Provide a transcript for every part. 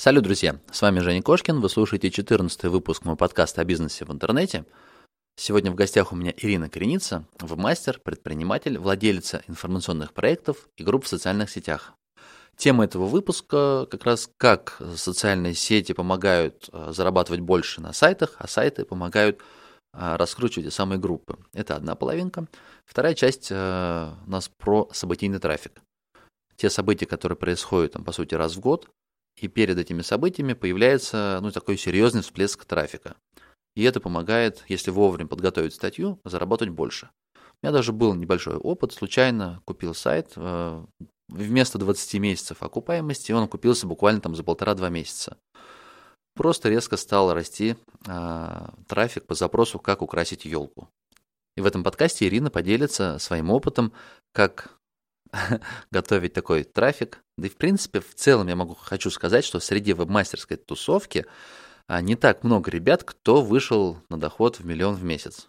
Салют, друзья! С вами Женя Кошкин, вы слушаете 14 выпуск моего подкаста о бизнесе в интернете. Сегодня в гостях у меня Ирина Кореница, веб-мастер, предприниматель, владелица информационных проектов и групп в социальных сетях. Тема этого выпуска как раз как социальные сети помогают э, зарабатывать больше на сайтах, а сайты помогают э, раскручивать самые группы. Это одна половинка. Вторая часть э, у нас про событийный трафик. Те события, которые происходят, там, по сути, раз в год, и перед этими событиями появляется ну, такой серьезный всплеск трафика. И это помогает, если вовремя подготовить статью, заработать больше. У меня даже был небольшой опыт, случайно купил сайт, э, вместо 20 месяцев окупаемости он окупился буквально там за полтора-два месяца. Просто резко стал расти э, трафик по запросу «Как украсить елку». И в этом подкасте Ирина поделится своим опытом, как готовить такой трафик. Да и в принципе, в целом я могу, хочу сказать, что среди веб-мастерской тусовки а, не так много ребят, кто вышел на доход в миллион в месяц.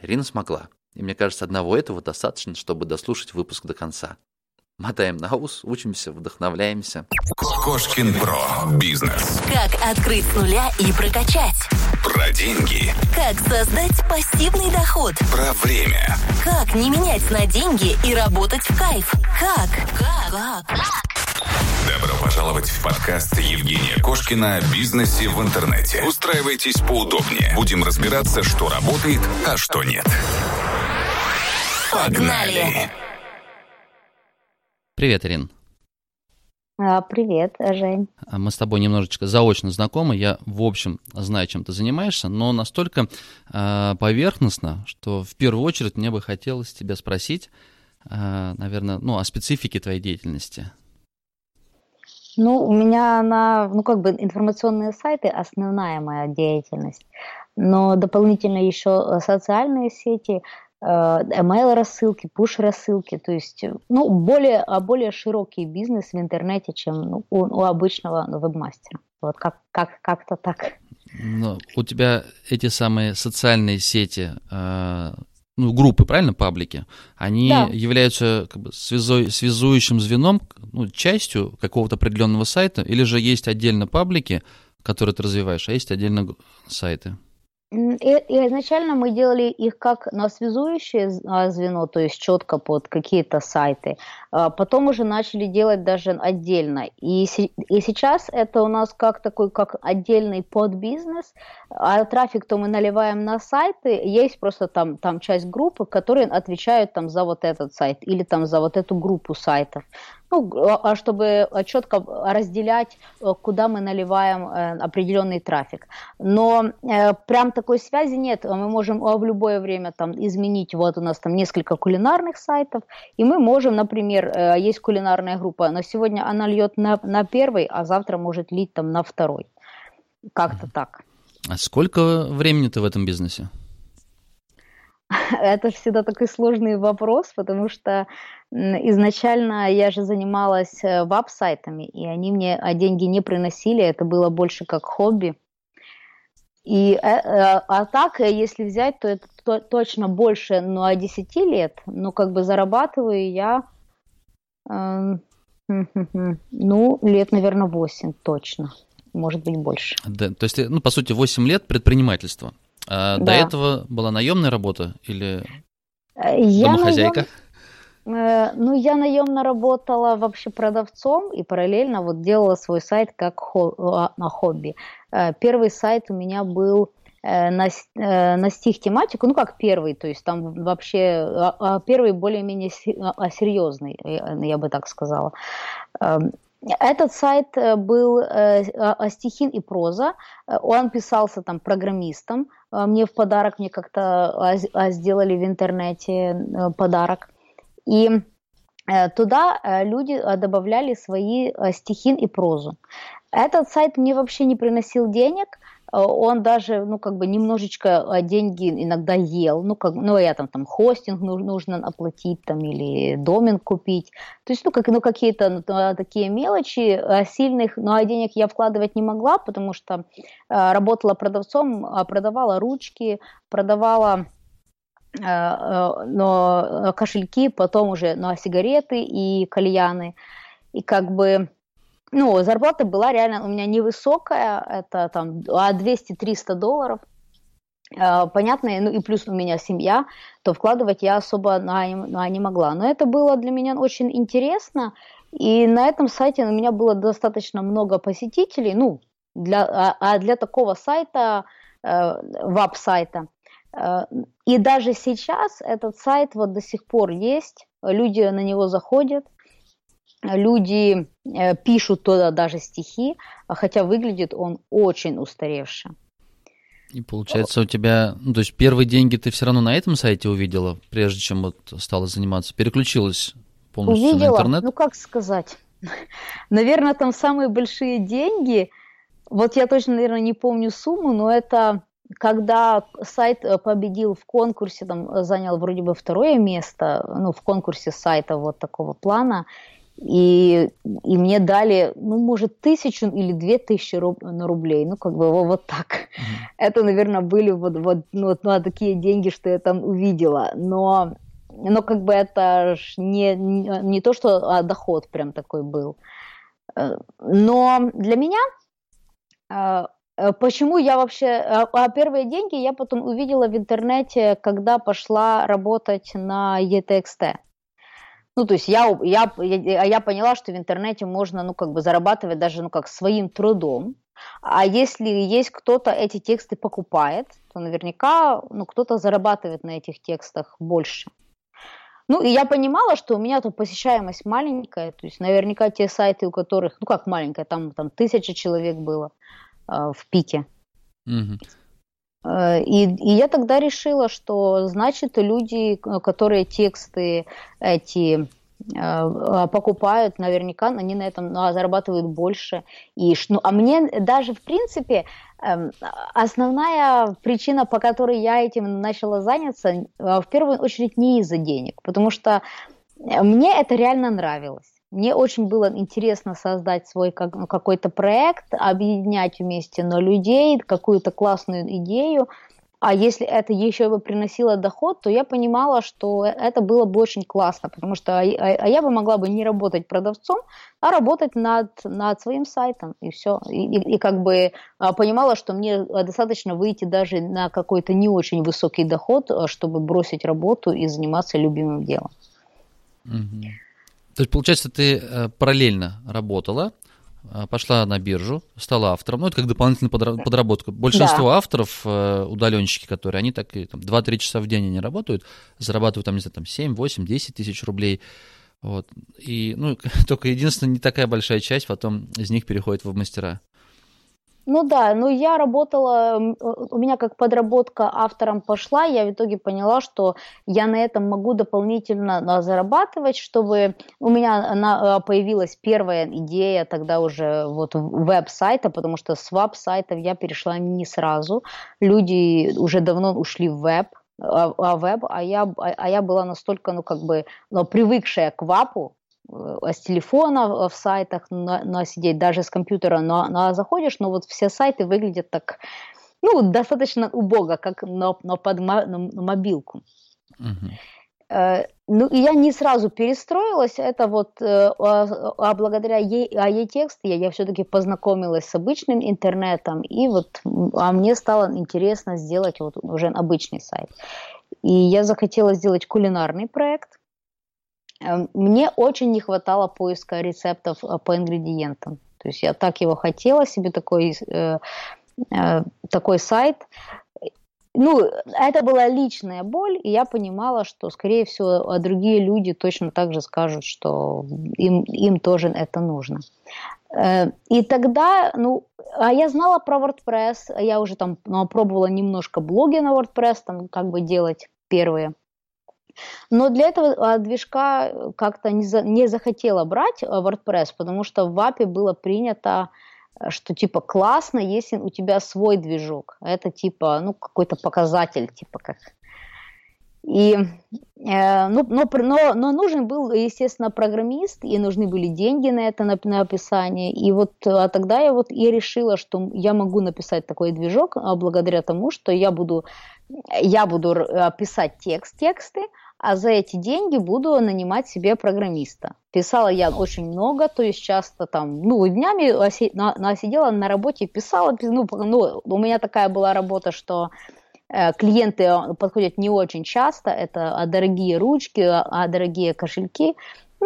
Ирина смогла. И мне кажется, одного этого достаточно, чтобы дослушать выпуск до конца. Мотаем на ус, учимся, вдохновляемся. Кошкин Про. Бизнес. Как открыть с нуля и прокачать. Про деньги. Как создать пассивный доход. Про время. Как не менять на деньги и работать в кайф. Как? Как? Как? Добро пожаловать в подкаст Евгения Кошкина о бизнесе в интернете. Устраивайтесь поудобнее. Будем разбираться, что работает, а что нет. Погнали! Привет, Ирин. А, Привет, Жень. А Мы с тобой немножечко заочно знакомы. Я, в общем, знаю, чем ты занимаешься, но настолько э, поверхностно, что в первую очередь мне бы хотелось тебя спросить, э, наверное, ну, о специфике твоей деятельности. Ну, у меня на, ну, как бы информационные сайты основная моя деятельность, но дополнительно еще социальные сети, э, email рассылки, push рассылки, то есть, ну, более, а более широкий бизнес в интернете, чем ну, у, у обычного вебмастера. Вот как, как, как-то так. Но у тебя эти самые социальные сети, э, ну, группы, правильно, паблики, они Да. являются как бы связой, связующим звеном, ну, частью какого-то определенного сайта, или же есть отдельно паблики, которые ты развиваешь, а есть отдельно сайты? И, изначально мы делали их как на связующее а, звено, то есть четко под какие-то сайты. А Потом уже начали делать даже отдельно. И, и сейчас это у нас как такой, как отдельный подбизнес. А трафик, то мы наливаем на сайты. Есть просто там, там часть группы, которые отвечают там за вот этот сайт или там за вот эту группу сайтов. Ну, а а чтобы четко разделять, э, куда мы наливаем э, определенный трафик. Но э, прям такой связи нет. Мы можем э, в любое время там изменить. Вот у нас там несколько кулинарных сайтов, и мы можем, например, э, есть кулинарная группа, но сегодня она льет на, на первый, а завтра может лить там на второй. Как-то так. А сколько времени ты в этом бизнесе? Это всегда такой сложный вопрос, потому что изначально я же занималась э, веб-сайтами, и они мне а, деньги не приносили, это было больше как хобби. И, э, э, а так, э, если взять, то это то- точно больше, ну, а 10 лет, ну, как бы зарабатываю я, хм-хм-хм, ну, лет, наверное, 8 точно, может быть, больше. Да, то есть, ну, по сути, 8 лет предпринимательства. А До Да. этого была наемная работа или Э, Я домохозяйка? наем- э, ну, я наемно работала вообще продавцом и параллельно вот делала свой сайт как хо- а, на хобби. Э, Первый сайт у меня был на, на стих тематику, ну как первый, то есть там вообще а, а, первый более-менее се- серьезный, я я бы так сказала. Этот сайт э, был э, а- а стихин и проза. Э, Он писался там программистом. Мне в подарок, мне как-то а, сделали в интернете подарок. И туда люди добавляли свои стихин и прозу. Этот сайт мне вообще не приносил денег, он даже, ну, как бы немножечко э, деньги иногда ел, ну, как, ну, я там, там хостинг нуж- нужно оплатить, там, или домен купить, то есть, ну, как, ну, какие-то ну, та- такие мелочи э, сильных, ну, а денег я вкладывать не могла, потому что э, работала продавцом, а продавала ручки, продавала э, э, но э, кошельки, потом уже ну, а сигареты и кальяны. И как бы ну, зарплата была реально у меня невысокая, это там 200-300 долларов. Э, понятно, ну и плюс у меня семья, то вкладывать я особо на, на не могла. Но это было для меня очень интересно, и на этом сайте у меня было достаточно много посетителей, ну, для, а, а для такого сайта, э, веб-сайта. Э, и даже сейчас этот сайт вот до сих пор есть, люди на него заходят, люди э, пишут туда даже стихи, хотя выглядит он очень устаревший. И получается у тебя, ну, то есть первые деньги ты все равно на этом сайте увидела, прежде чем вот стала заниматься, переключилась полностью увидела, на интернет? Ну как сказать, наверное, там самые большие деньги, вот я точно, наверное, не помню сумму, но это когда сайт э, победил в конкурсе, там занял вроде бы второе место, ну в конкурсе сайта вот такого плана, и, и мне дали, ну, может, тысячу или две тысячи руб, на рублей, ну, как бы вот, так. Mm-hmm. Это, наверное, были вот, вот, ну, вот ну, такие деньги, что я там увидела, но, но как бы это не, не то, что а доход прям такой был. Э, но для меня э, э, Почему я вообще... А первые деньги я потом увидела в интернете, когда пошла работать на ETXT. Ну, то есть я, я, я, я поняла, что в интернете можно, ну, как бы зарабатывать даже, ну, как своим трудом. А если есть кто-то эти тексты покупает, то наверняка, ну, кто-то зарабатывает на этих текстах больше. Ну, и я понимала, что у меня тут посещаемость маленькая, то есть наверняка те сайты, у которых, ну, как маленькая, там, там тысяча человек было э, в пике. Угу. И, и я тогда решила, что значит люди, которые тексты эти э, покупают, наверняка они на этом ну, зарабатывают больше. И, ну, а мне даже, в принципе, эм, основная причина, по которой я этим начала заняться, э, в первую очередь не из-за денег, потому что мне это реально нравилось. Мне очень было интересно создать свой какой-то проект, объединять вместе на людей, какую-то классную идею. А если это еще бы приносило доход, то я понимала, что это было бы очень классно, потому что а, а, а я бы могла бы не работать продавцом, а работать над, над своим сайтом, и все. И, и, и как бы а, понимала, что мне достаточно выйти даже на какой-то не очень высокий доход, чтобы бросить работу и заниматься любимым делом. Mm-hmm. То есть, получается, ты э, параллельно работала, э, пошла на биржу, стала автором. Ну, это как дополнительная подработка. Большинство да. авторов, э, удаленщики, которые, они так и там, 2-3 часа в день они работают, зарабатывают там, не знаю, там 7, 8, 10 тысяч рублей. Вот. И, ну, только единственное, не такая большая часть потом из них переходит в мастера. Ну да, ну я работала, у меня как подработка автором пошла, я в итоге поняла, что я на этом могу дополнительно зарабатывать, чтобы у меня она, появилась первая идея тогда уже вот веб-сайта, потому что с веб-сайтов я перешла не сразу, люди уже давно ушли в веб, а, а веб, а я, а, а я была настолько, ну как бы, ну, привыкшая к вапу, с телефона в сайтах на, на сидеть, даже с компьютера, но, но заходишь, но вот все сайты выглядят так, ну, достаточно убого, как на, на, под, на, на мобилку. Uh-huh. Ну, я не сразу перестроилась, это вот, э, а, а благодаря ей, а ей текст я, я все-таки познакомилась с обычным интернетом, и вот, а мне стало интересно сделать вот уже обычный сайт. И я захотела сделать кулинарный проект, мне очень не хватало поиска рецептов э, по ингредиентам. То есть я так его хотела себе такой, э, э, такой сайт. Ну, это была личная боль, и я понимала, что, скорее всего, а другие люди точно так же скажут, что им, им тоже это нужно. И тогда, ну, а я знала про WordPress, я уже там ну, пробовала немножко блоги на WordPress, там как бы делать первые. Но для этого а, движка как-то не, за, не захотела брать э, WordPress, потому что в API было принято э, что типа классно, если у тебя свой движок. Это типа, ну, какой-то показатель, типа как. И, э, ну, но, но, но нужен был, естественно, программист, и нужны были деньги на это, на, на описание. И вот а тогда я вот и решила, что я могу написать такой движок а благодаря тому, что я буду, я буду писать текст, тексты, а за эти деньги буду нанимать себе программиста. Писала я очень много, то есть часто там, ну, днями сидела на работе, писала, ну, ну, у меня такая была работа, что э, клиенты подходят не очень часто, это а дорогие ручки, а дорогие кошельки,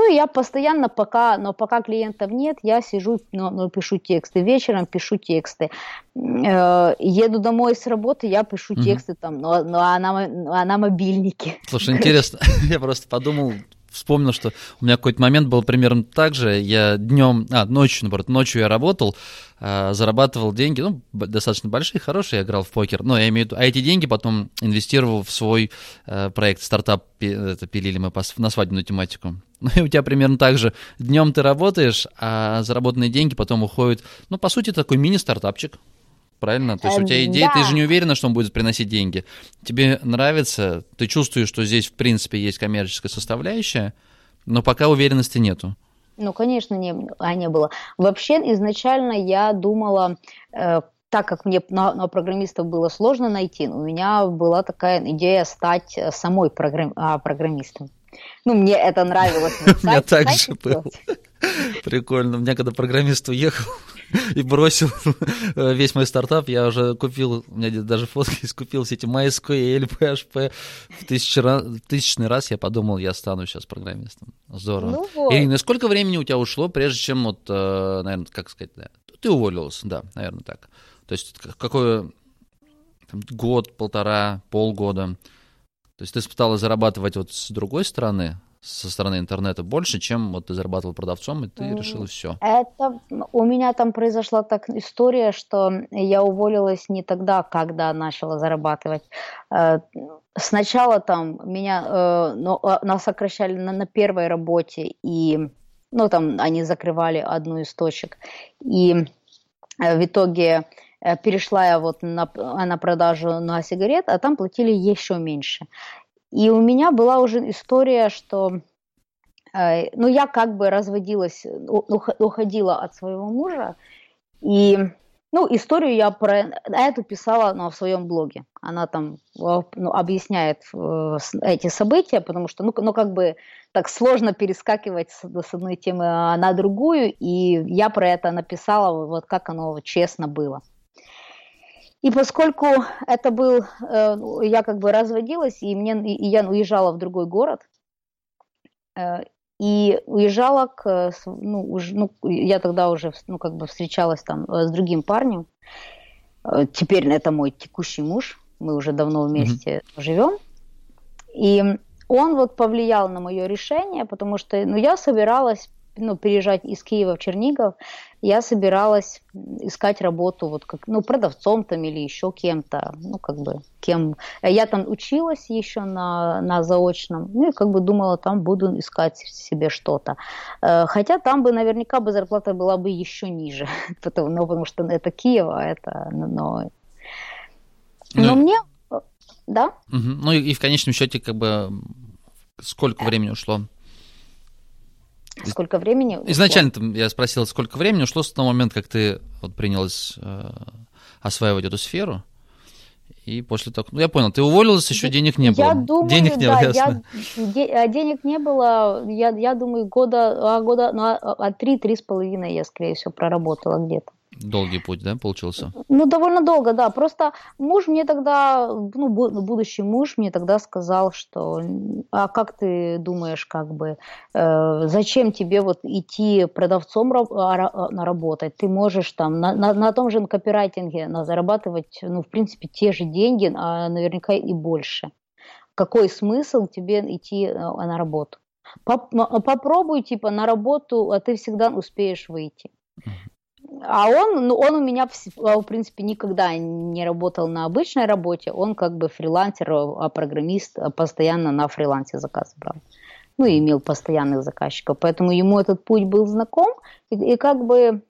ну, и я постоянно, пока, но пока клиентов нет, я сижу, ну, ну пишу тексты. Вечером пишу тексты. Э, еду домой с работы, я пишу угу. тексты там, но, но она, на мобильнике. Слушай, интересно, я просто подумал, вспомнил, что у меня какой-то момент был примерно так же. Я днем, а, ночью, наоборот, ночью я работал, э, зарабатывал деньги, ну, достаточно большие, хорошие, я играл в покер, но я имею в виду, а эти деньги потом инвестировал в свой э, проект, стартап, это пилили мы на свадебную тематику. Ну и у тебя примерно так же. Днем ты работаешь, а заработанные деньги потом уходят. Ну, по сути, такой мини-стартапчик. Правильно? То есть у тебя идея, да. ты же не уверена, что он будет приносить деньги. Тебе нравится, ты чувствуешь, что здесь, в принципе, есть коммерческая составляющая, но пока уверенности нету. Ну, конечно, не, а не было. Вообще, изначально я думала, э, так как мне на, на программистов было сложно найти, у меня была такая идея стать самой программ, а, программистом. Ну, мне это нравилось. У меня так же было. Прикольно. У меня когда программист уехал и бросил весь мой стартап, я уже купил, у меня даже фотки есть, купил все эти MySQL, PHP. В тысячный раз я подумал, я стану сейчас программистом. Здорово. Ну вот. Ирина, сколько времени у тебя ушло, прежде чем, вот, э, наверное, как сказать, да, ты уволилась, да, наверное, так. То есть какой год, полтора, полгода – то есть ты пыталась зарабатывать вот с другой стороны, со стороны интернета больше, чем вот ты зарабатывал продавцом, и ты mm. решила все. Это у меня там произошла так история, что я уволилась не тогда, когда начала зарабатывать. Э, сначала там меня ну, нас сокращали на, на первой работе, и ну там они закрывали одну из точек. И в итоге перешла я вот на, на продажу на сигарет, а там платили еще меньше. И у меня была уже история, что э, ну, я как бы разводилась, уходила от своего мужа, и ну, историю я про эту писала ну, в своем блоге. Она там ну, объясняет э, эти события, потому что, ну, ну, как бы так сложно перескакивать с, с одной темы на другую, и я про это написала, вот как оно честно было. И поскольку это был, э, я как бы разводилась, и, мне, и я уезжала в другой город, э, и уезжала к, ну, уж, ну, я тогда уже, ну, как бы встречалась там э, с другим парнем, теперь это мой текущий муж, мы уже давно вместе mm-hmm. живем, и он вот повлиял на мое решение, потому что, ну, я собиралась ну, переезжать из Киева в Чернигов, я собиралась искать работу вот как, ну, продавцом там или еще кем-то, ну, как бы, кем. Я там училась еще на, на заочном, ну, и как бы думала, там буду искать себе что-то. Э, хотя там бы наверняка бы зарплата была бы еще ниже, потому, ну, потому что это Киев, а это, но... Но ну, мне, да? Угу. Ну, и, и в конечном счете, как бы, сколько времени ушло? Сколько времени? Изначально я спросил, сколько времени ушло с того момента, как ты вот принялась э, осваивать эту сферу. И после того, ну я понял, ты уволилась, еще денег не было. Я думаю, денег не да, ясно. Я, денег не было, я, я думаю, года, а, года, ну, а три-три с половиной я, скорее всего, проработала где-то. Долгий путь, да, получился? Ну, довольно долго, да. Просто муж мне тогда, ну, будущий муж мне тогда сказал, что, а как ты думаешь, как бы, э, зачем тебе вот идти продавцом а, на работать? Ты можешь там на, на, на том же копирайтинге на зарабатывать, ну, в принципе, те же деньги, а наверняка и больше. Какой смысл тебе идти э, на работу? Попробуй, типа, на работу, а ты всегда успеешь выйти. А он, ну, он у меня, а, в принципе, никогда не работал на обычной работе. Он как бы фрилансер, а программист а постоянно на фрилансе заказ брал. Ну, и имел постоянных заказчиков. Поэтому ему этот путь был знаком. И, и как бы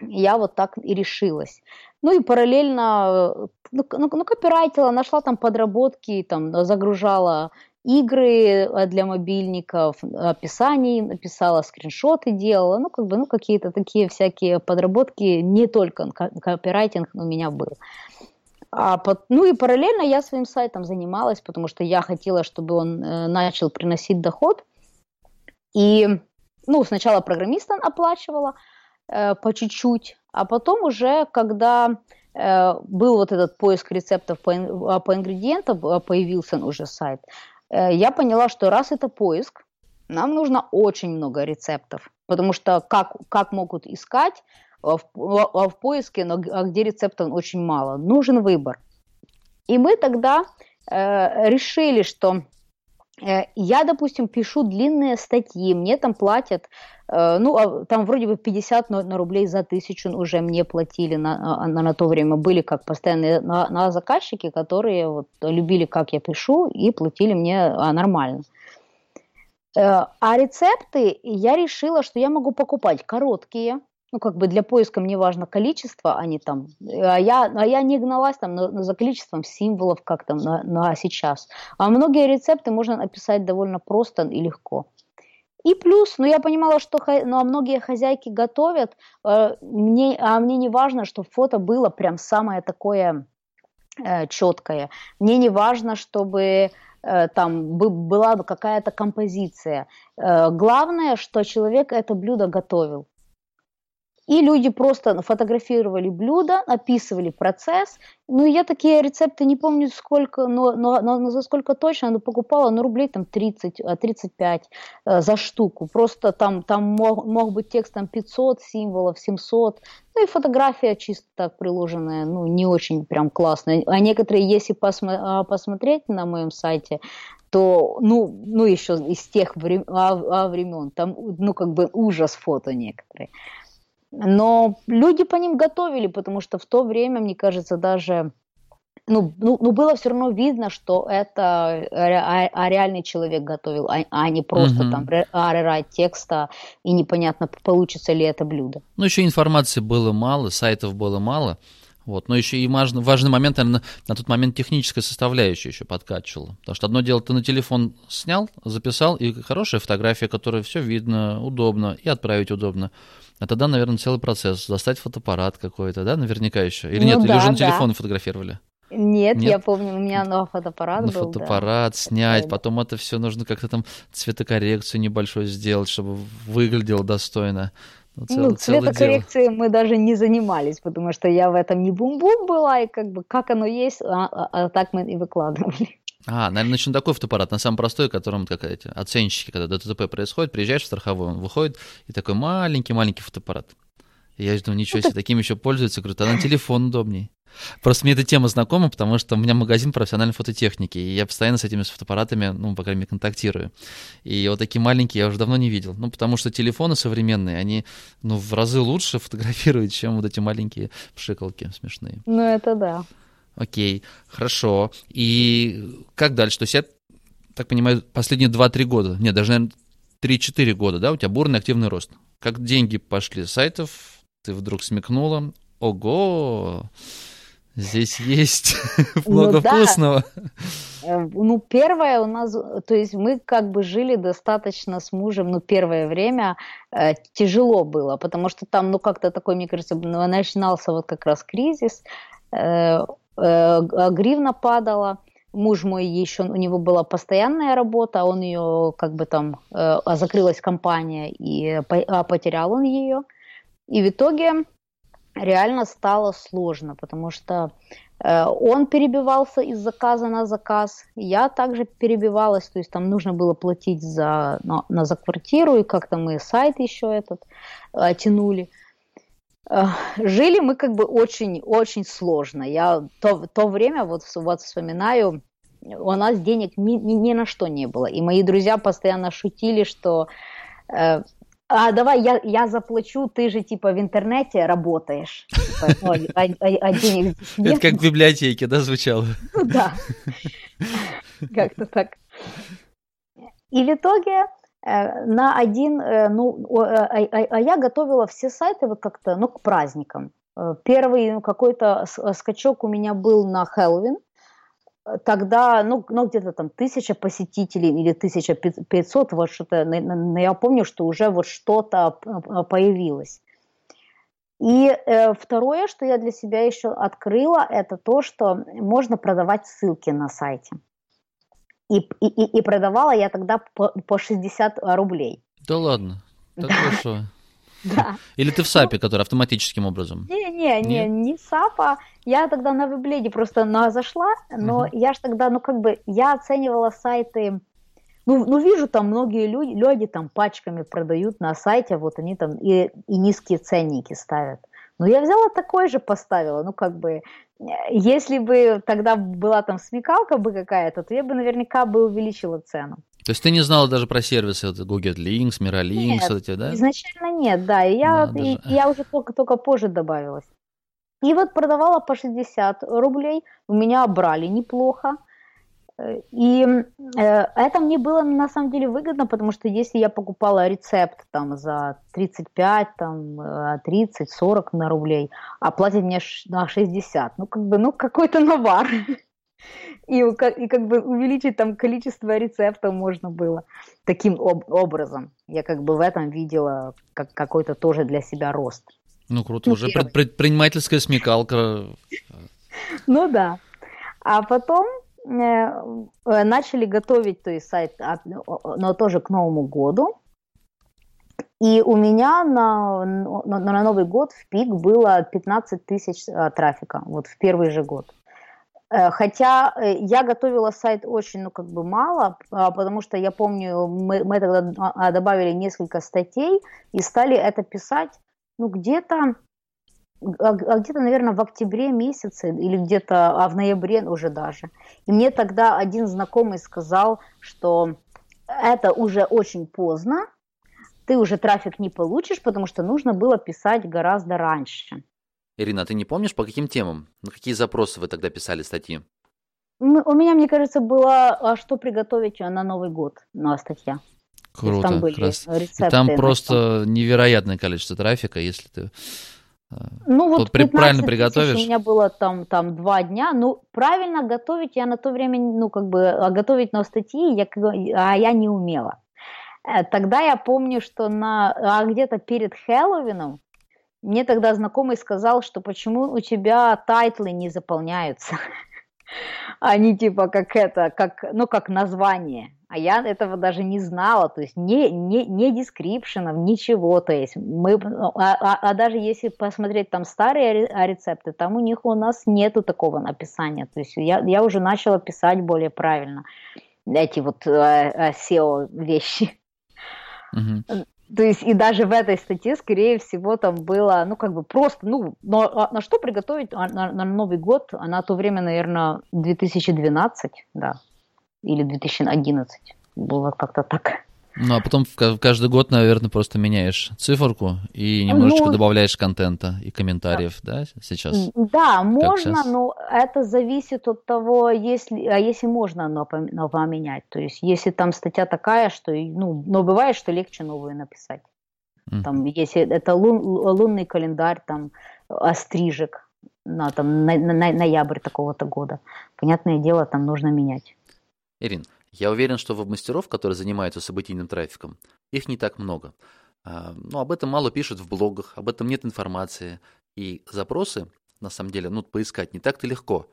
я вот так и решилась. Ну и параллельно, ну, ну, ну копирайтила, нашла там подработки, там загружала игры э, для мобильников, описаний написала, скриншоты делала, ну, как бы, ну, какие-то такие всякие подработки, не только копирайтинг у меня был. А, ну и параллельно я своим сайтом занималась, потому что я хотела, чтобы он э, начал приносить доход. И ну, сначала программистом оплачивала э, по чуть-чуть, а потом уже, когда э, был вот этот поиск рецептов по, а, по ингредиентам, а, появился уже сайт, э, я поняла, что раз это поиск, нам нужно очень много рецептов, потому что как, как могут искать в, в, в поиске, но где рецептов очень мало, нужен выбор. И мы тогда э, решили, что Э, я, допустим, пишу длинные статьи, мне там платят, э, ну, а там вроде бы 50 на, на рублей за тысячу уже мне платили на, на, на то время. Были как постоянные на, на заказчики, которые вот любили, как я пишу, и платили мне а, нормально. Э, а рецепты я решила, что я могу покупать короткие, ну, как бы для поиска мне важно количество, а не там, а я, а я не гналась там на, за количеством символов, как там на, на сейчас. А многие рецепты можно написать довольно просто и легко. И плюс, ну я понимала, что ну, а многие хозяйки готовят, э, мне, а мне не важно, что фото было прям самое такое э, четкое. Мне не важно, чтобы э, там была какая-то композиция. Э, главное, что человек это блюдо готовил. И люди просто фотографировали блюдо, описывали процесс. Ну, я такие рецепты не помню сколько, но, но, но за сколько точно, но покупала, ну, рублей там 30, 35 э, за штуку. Просто там, там мог, мог быть текст там 500 символов, 700. Ну, и фотография чисто так приложенная, ну, не очень прям классная. А некоторые, если посмо- а, посмотреть на моем сайте, то, ну, ну еще из тех времен, а, а времен, там, ну, как бы ужас фото некоторые. Но люди по ним готовили, потому что в то время, мне кажется, даже ну, ну, ну было все равно видно, что это а, а реальный человек готовил, а, а не просто угу. там рерайт текста, и непонятно, получится ли это блюдо. Ну, еще информации было мало, сайтов было мало. Вот. Но еще и важный, важный момент, наверное, на тот момент техническая составляющая еще подкачивала. Потому что одно дело, ты на телефон снял, записал, и хорошая фотография, которая все видно, удобно, и отправить удобно. А тогда, наверное, целый процесс. Достать фотоаппарат какой-то, да, наверняка еще? Или ну, нет, да, или уже на телефоне да. фотографировали? Нет, Нет, я помню, у меня на фотоаппарат на был. фотоаппарат да. снять, потом это все нужно как-то там цветокоррекцию небольшую сделать, чтобы выглядело достойно. Ну, цел, ну цветокоррекцией мы даже не занимались, потому что я в этом не бум-бум была, и как бы как оно есть, а, а, а так мы и выкладывали. А, наверное, начну такой фотоаппарат, на самом простой, которым как эти оценщики, когда ДТП происходит, приезжаешь в страховой, он выходит, и такой маленький-маленький фотоаппарат. И я думаю, ничего себе, таким еще пользуются, говорю, тогда на телефон удобнее. Просто мне эта тема знакома, потому что у меня магазин профессиональной фототехники, и я постоянно с этими фотоаппаратами, ну, по крайней мере, контактирую. И вот такие маленькие я уже давно не видел. Ну, потому что телефоны современные, они, ну, в разы лучше фотографируют, чем вот эти маленькие пшикалки смешные. Ну, это да. Окей, хорошо. И как дальше? То есть я так понимаю, последние 2-3 года, нет, даже, наверное, 3-4 года, да, у тебя бурный активный рост. Как деньги пошли с сайтов, ты вдруг смекнула, ого, Здесь есть много ну, вкусного. Э, ну, первое у нас, то есть мы как бы жили достаточно с мужем, ну, первое время э, тяжело было, потому что там, ну, как-то такой, мне кажется, начинался вот как раз кризис, э, гривна падала, муж мой еще, у него была постоянная работа, он ее как бы там, э, закрылась компания, и по, потерял он ее. И в итоге реально стало сложно, потому что э, он перебивался из заказа на заказ, я также перебивалась, то есть там нужно было платить за, на, на за квартиру, и как-то мы сайт еще этот э, тянули. Жили мы как бы очень-очень сложно. Я то, то время вот, вот вспоминаю, у нас денег ни, ни, ни на что не было. И мои друзья постоянно шутили, что э, а давай я, я заплачу, ты же типа в интернете работаешь. Типа, ну, а, а, а денег нет. Это как в библиотеке, да, звучало? Ну да, как-то так. И в итоге на один, э, ну, а, а, а я готовила все сайты вот как-то, ну, к праздникам. Э, первый ну, какой-то скачок у меня был на Хэллоуин, тогда, ну, ну где-то там тысяча посетителей или тысяча пятьсот, вот что-то, я помню, что уже вот что-то появилось. И э, второе, что я для себя еще открыла, это то, что можно продавать ссылки на сайте. И, и, и продавала я тогда по, по 60 рублей. Да ладно, так да. хорошо. Да. Или ты в САПе, который автоматическим образом? Не-не, не, не САПа. Я тогда на Вебледе просто на, зашла, но угу. я ж тогда, ну как бы, я оценивала сайты, ну, ну вижу там многие люди, люди там пачками продают на сайте, вот они там и, и низкие ценники ставят. Но я взяла такой же, поставила, ну как бы, если бы тогда была там смекалка бы какая-то, то я бы наверняка бы увеличила цену. То есть ты не знала даже про сервисы вот, Google Links, Miralinks, нет, вот эти, да? изначально нет, да. И я, да, и, я уже только, только позже добавилась. И вот продавала по 60 рублей, у меня брали неплохо. И э, это мне было на самом деле выгодно, потому что если я покупала рецепт там за 35, там 30, э, 40 на рублей, а платят мне на 60, ну как бы, ну какой-то навар. И, и как бы увеличить там количество рецептов можно было таким об, образом. Я как бы в этом видела как какой-то тоже для себя рост. Ну круто, ну, уже первый. предпринимательская смекалка. Ну да. А потом начали готовить то есть сайт, но тоже к Новому году. И у меня на, на, на Новый год в пик было 15 тысяч э, трафика, вот в первый же год. Э, хотя э, я готовила сайт очень, ну, как бы мало, а, потому что я помню, мы, мы тогда а, добавили несколько статей и стали это писать, ну, где-то, а, где-то, наверное, в октябре месяце или где-то а в ноябре уже даже. И мне тогда один знакомый сказал, что это уже очень поздно, ты уже трафик не получишь, потому что нужно было писать гораздо раньше. Ирина, а ты не помнишь, по каким темам? На какие запросы вы тогда писали статьи? У меня, мне кажется, было «А что приготовить на Новый год?» на статья. Круто, там были раз. рецепты. И там просто невероятное количество трафика, если ты ну вот при, правильно приготовишь. У меня было там, там два дня. Ну, правильно готовить я на то время, ну, как бы, а готовить на статьи я, а я не умела. Э, тогда я помню, что на, а где-то перед Хэллоуином мне тогда знакомый сказал, что почему у тебя title ы не заполняются. Они типа как это, как, ну как название. А я этого даже не знала, то есть не, не, не description ов, ничего. То есть мы, а, а, а даже если посмотреть там старые рецепты, там у них у нас нету такого написания. То есть я, я уже начала писать более правильно эти вот э, SEO вещи. Угу. То есть и даже в этой статье, скорее всего, там было, ну, как бы просто, ну, но, на что приготовить на, на Новый год, а на то время, наверное, 2012, да, или 2011, было как-то так. Ну, а потом каждый год, наверное, просто меняешь циферку и немножечко ну, добавляешь контента и комментариев, да, сейчас? Да, можно, сейчас? но это зависит от того, если, а если можно новое поменять. То есть, если там статья такая, что, ну, но бывает, что легче новую написать. Mm. Там, если это лун, лунный календарь, там, острижек на, там, на, на, ноябрь такого-то года. Понятное дело, там нужно менять. Ирин, я уверен, что веб-мастеров, которые занимаются событийным трафиком, их не так много. А, Но об этом мало пишут в блогах, об этом нет информации. И запросы, на самом деле, ну, поискать не так-то легко.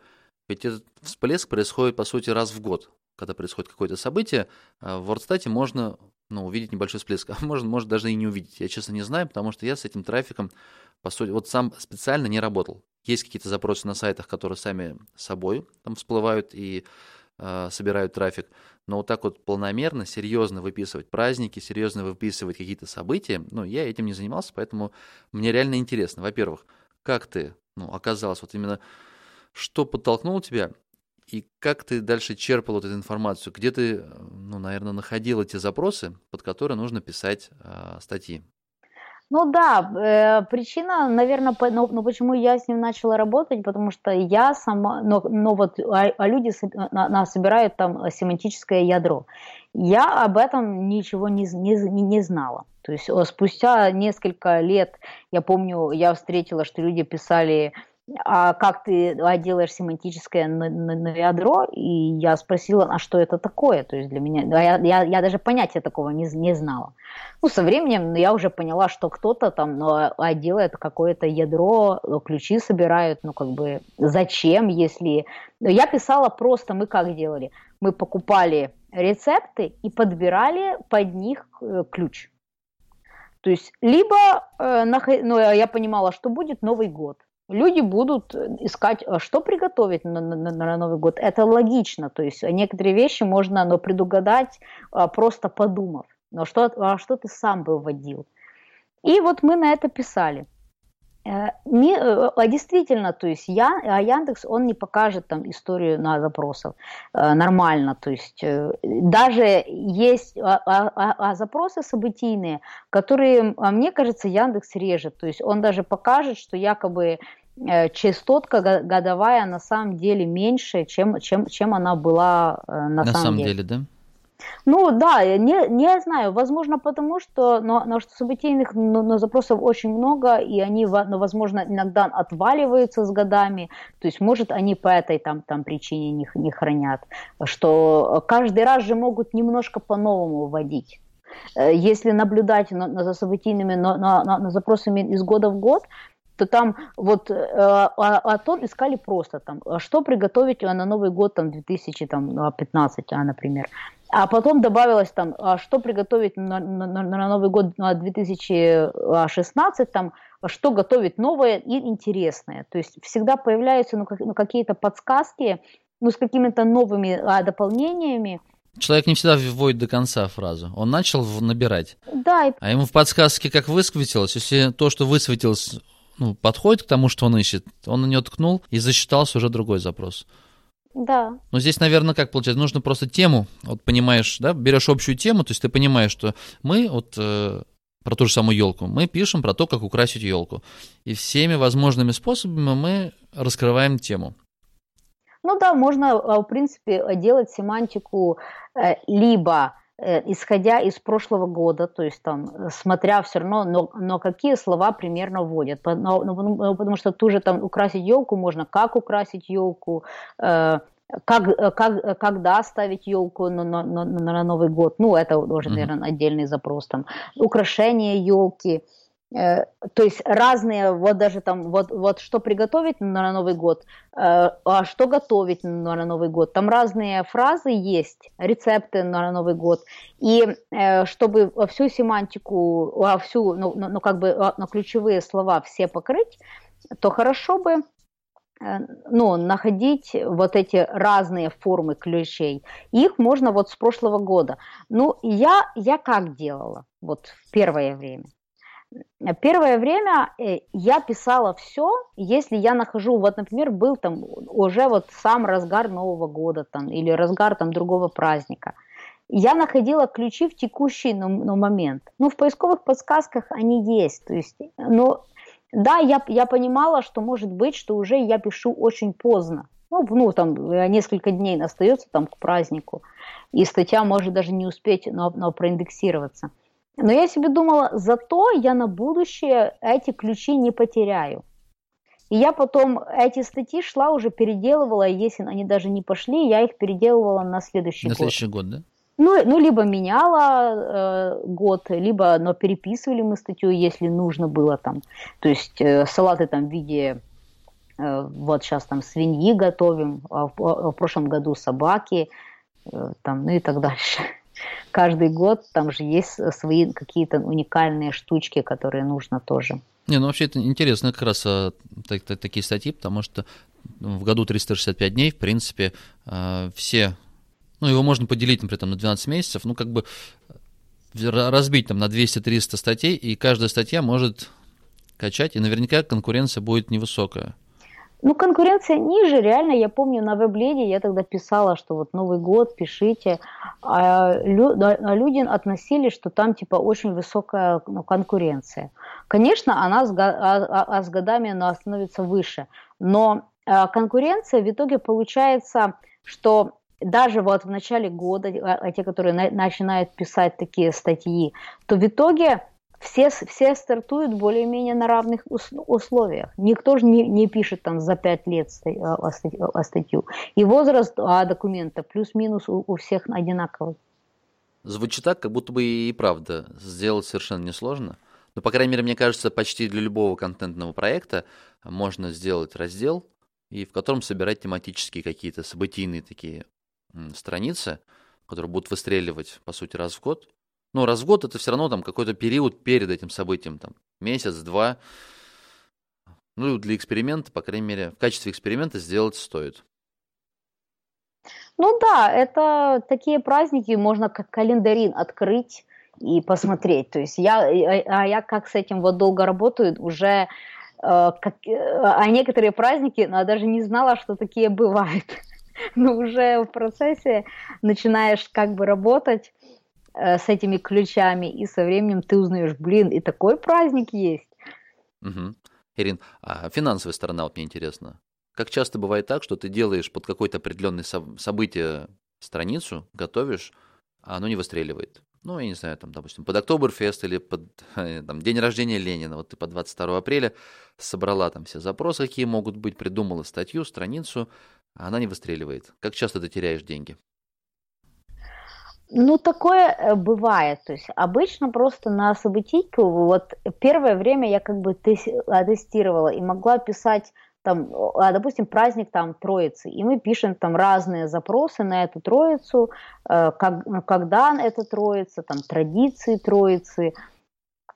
Ведь этот всплеск происходит, по сути, раз в год. Когда происходит какое-то событие, а, в WordStat можно ну, увидеть небольшой всплеск, а можно, может даже и не увидеть. Я, честно, не знаю, потому что я с этим трафиком, по сути, вот сам специально не работал. Есть какие-то запросы на сайтах, которые сами собой там всплывают и собирают трафик. Но вот так вот полномерно, серьезно выписывать праздники, серьезно выписывать какие-то события, ну, я этим не занимался, поэтому мне реально интересно. Во-первых, как ты ну, оказалось, вот именно что подтолкнуло тебя, и как ты дальше черпал вот эту информацию? Где ты, ну, наверное, находил эти запросы, под которые нужно писать э, статьи? Ну да, э, причина, наверное, по, но, но почему я с ним начала работать, потому что я сама, но, но вот, а, а люди на, на, собирают там семантическое ядро. Я об этом ничего не, не, не знала. То есть спустя несколько лет, я помню, я встретила, что люди писали а как ты делаешь семантическое ядро, и я спросила, а что это такое, то есть для меня, я, я, я даже понятия такого не, не знала. Ну, со временем я уже поняла, что кто-то там ну, а делает какое-то ядро, ключи собирают, ну, как бы, зачем, если... Я писала просто, мы как делали? Мы покупали рецепты и подбирали под них э, ключ. То есть, либо, э, ну, я понимала, что будет Новый год, люди будут искать, а что приготовить на, на, на Новый год. Это логично, то есть некоторые вещи можно но предугадать, а, просто подумав. Но что, а что ты сам бы вводил? И вот мы на это писали. Э, не, э, а действительно, то есть я, а Яндекс, он не покажет там историю на запросов э, нормально, то есть даже есть а, а, а запросы событийные, которые, мне кажется, Яндекс режет, то есть он даже покажет, что якобы частотка годовая на самом деле меньше, чем, чем, чем она была на, на самом, самом деле. деле, да? Ну да, не, не знаю, возможно потому, что, но, но событийных но, но запросов очень много, и они, ну, возможно, иногда отваливаются с годами, то есть, может, они по этой там, там причине не, не хранят, что каждый раз же могут немножко по-новому вводить. Э, если наблюдать на, за событийными на, на, на запросами из года в год, то там вот э, а, а то искали просто там, что приготовить на Новый год там 2015, а, например. А потом добавилось там, а что приготовить на, на, на Новый год на 2016, там, что готовить новое и интересное. То есть всегда появляются ну, как, ну, какие-то подсказки ну, с какими-то новыми а, дополнениями. Человек не всегда вводит до конца фразу. Он начал набирать. Да. И... А ему в подсказке как высветилось, если то, что высветилось, ну, подходит к тому, что он ищет, он на нее ткнул и засчитался уже другой запрос. Да. Но здесь, наверное, как получается, нужно просто тему, вот понимаешь, да, берешь общую тему, то есть ты понимаешь, что мы вот э, про ту же самую елку, мы пишем про то, как украсить елку. И всеми возможными способами мы раскрываем тему. Ну да, можно, а, в принципе, делать семантику э, либо исходя из прошлого года, то есть там, смотря все равно, но, но какие слова примерно вводят. Но, но, ну, потому что ту же там украсить елку можно, как украсить елку, э, как, как, когда ставить елку на, на, на, на Новый год. Ну, это уже, наверное, отдельный запрос. Там, украшение елки. Э, то есть разные, вот даже там, вот, вот что приготовить на Новый год, э, а что готовить на Новый год. Там разные фразы есть, рецепты на Новый год. И э, чтобы всю семантику, всю, ну, ну, ну как бы, на ключевые слова все покрыть, то хорошо бы ну, находить вот эти разные формы ключей. Их можно вот с прошлого года. Ну, я, я как делала вот в первое время? Первое время э, я писала все, если я нахожу, вот, например, был там уже вот сам разгар Нового года там, или разгар там другого праздника. Я находила ключи в текущий ну, ну, момент. Ну, в поисковых подсказках они есть. То есть, но да, я, я понимала, что может быть, что уже я пишу очень поздно. Ну, ну, там несколько дней остается там к празднику, и статья может даже не успеть но, но проиндексироваться. Но я себе думала, зато я на будущее эти ключи не потеряю. И я потом эти статьи шла уже переделывала, если они даже не пошли, я их переделывала на следующий на год. На следующий год, да? Ну, ну либо меняла э, год, либо но переписывали мы статью, если нужно было там. То есть э, салаты там в виде э, вот сейчас там свиньи готовим, а в, а в прошлом году собаки, э, там, ну и так дальше каждый год там же есть свои какие-то уникальные штучки, которые нужно тоже. Не, ну вообще это интересно как раз а, так, так, такие статьи, потому что в году 365 дней, в принципе, а, все, ну его можно поделить, например, там, на 12 месяцев, ну как бы разбить там на 200-300 статей, и каждая статья может качать, и наверняка конкуренция будет невысокая. Ну, конкуренция ниже, реально, я помню, на веб-леде я тогда писала, что вот Новый год, пишите, а, лю, а люди относились, что там, типа, очень высокая ну, конкуренция. Конечно, она с, а, а, а с годами она становится выше, но а, конкуренция в итоге получается, что даже вот в начале года, а, те, которые на, начинают писать такие статьи, то в итоге все, все стартуют более-менее на равных условиях. Никто же не, не пишет там за пять лет статью. И возраст а документа плюс-минус у, у всех одинаковый. Звучит так, как будто бы и правда сделать совершенно несложно. Но, по крайней мере, мне кажется, почти для любого контентного проекта можно сделать раздел, и в котором собирать тематические какие-то событийные такие страницы, которые будут выстреливать, по сути, раз в год. Но раз в год это все равно там какой-то период перед этим событием, там месяц, два. Ну, для эксперимента, по крайней мере, в качестве эксперимента сделать стоит. Ну да, это такие праздники, можно как календарин открыть и посмотреть. То есть я, а я как с этим вот долго работаю, уже э, как, э, а некоторые праздники, но я даже не знала, что такие бывают. Но уже в процессе начинаешь как бы работать с этими ключами, и со временем ты узнаешь, блин, и такой праздник есть. Угу. Ирин, а финансовая сторона вот мне интересна. Как часто бывает так, что ты делаешь под какое-то определенное событие страницу, готовишь, а оно не выстреливает? Ну, я не знаю, там, допустим, под Октоберфест или под там, день рождения Ленина, вот ты по 22 апреля собрала там все запросы, какие могут быть, придумала статью, страницу, а она не выстреливает. Как часто ты теряешь деньги? Ну, такое э, бывает. То есть обычно просто на событийку, вот первое время я как бы тестировала и могла писать там, а, допустим, праздник там Троицы, и мы пишем там разные запросы на эту Троицу, э, как, когда это Троица, там традиции Троицы,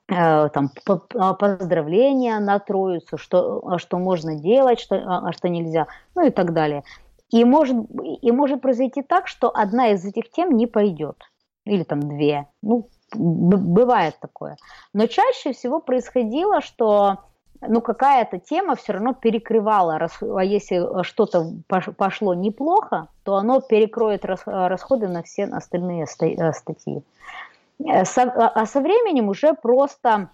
э, там а, поздравления на Троицу, что, а что можно делать, что, что нельзя, ну и так далее. И может, и может произойти так, что одна из этих тем не пойдет, или там две, ну, бывает такое. Но чаще всего происходило, что ну, какая-то тема все равно перекрывала, а если что-то пошло неплохо, то оно перекроет расходы на все остальные э, статьи. Э, а, а со временем уже просто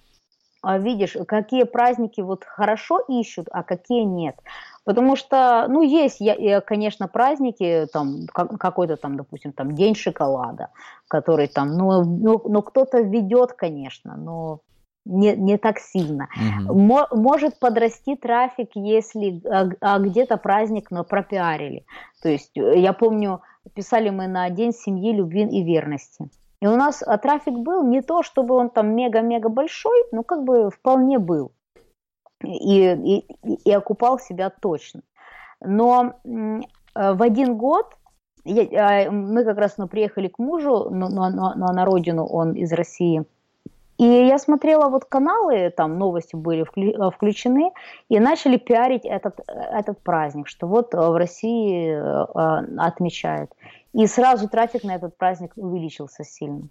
видишь, какие праздники вот хорошо ищут, а какие нет. Потому что, ну, есть, конечно, праздники, там, какой-то там, допустим, там, день шоколада, который там, ну, ну, ну кто-то ведет, конечно, но не, не так сильно. Угу. Мо, может подрасти трафик, если а, а где-то праздник но пропиарили. То есть э, я помню, писали мы на День семьи, любви и верности. И у нас а, трафик был не то, чтобы он там мега-мега большой, но как бы вполне был. И, и, окупал себя точно. Но э, в один год я, мы как раз ну, приехали к мужу, но, но, но на родину он из России – и я смотрела вот каналы, там новости были э, включены, и начали пиарить этот, этот праздник, что вот э, в России э, отмечают. И сразу трафик на этот праздник увеличился сильно.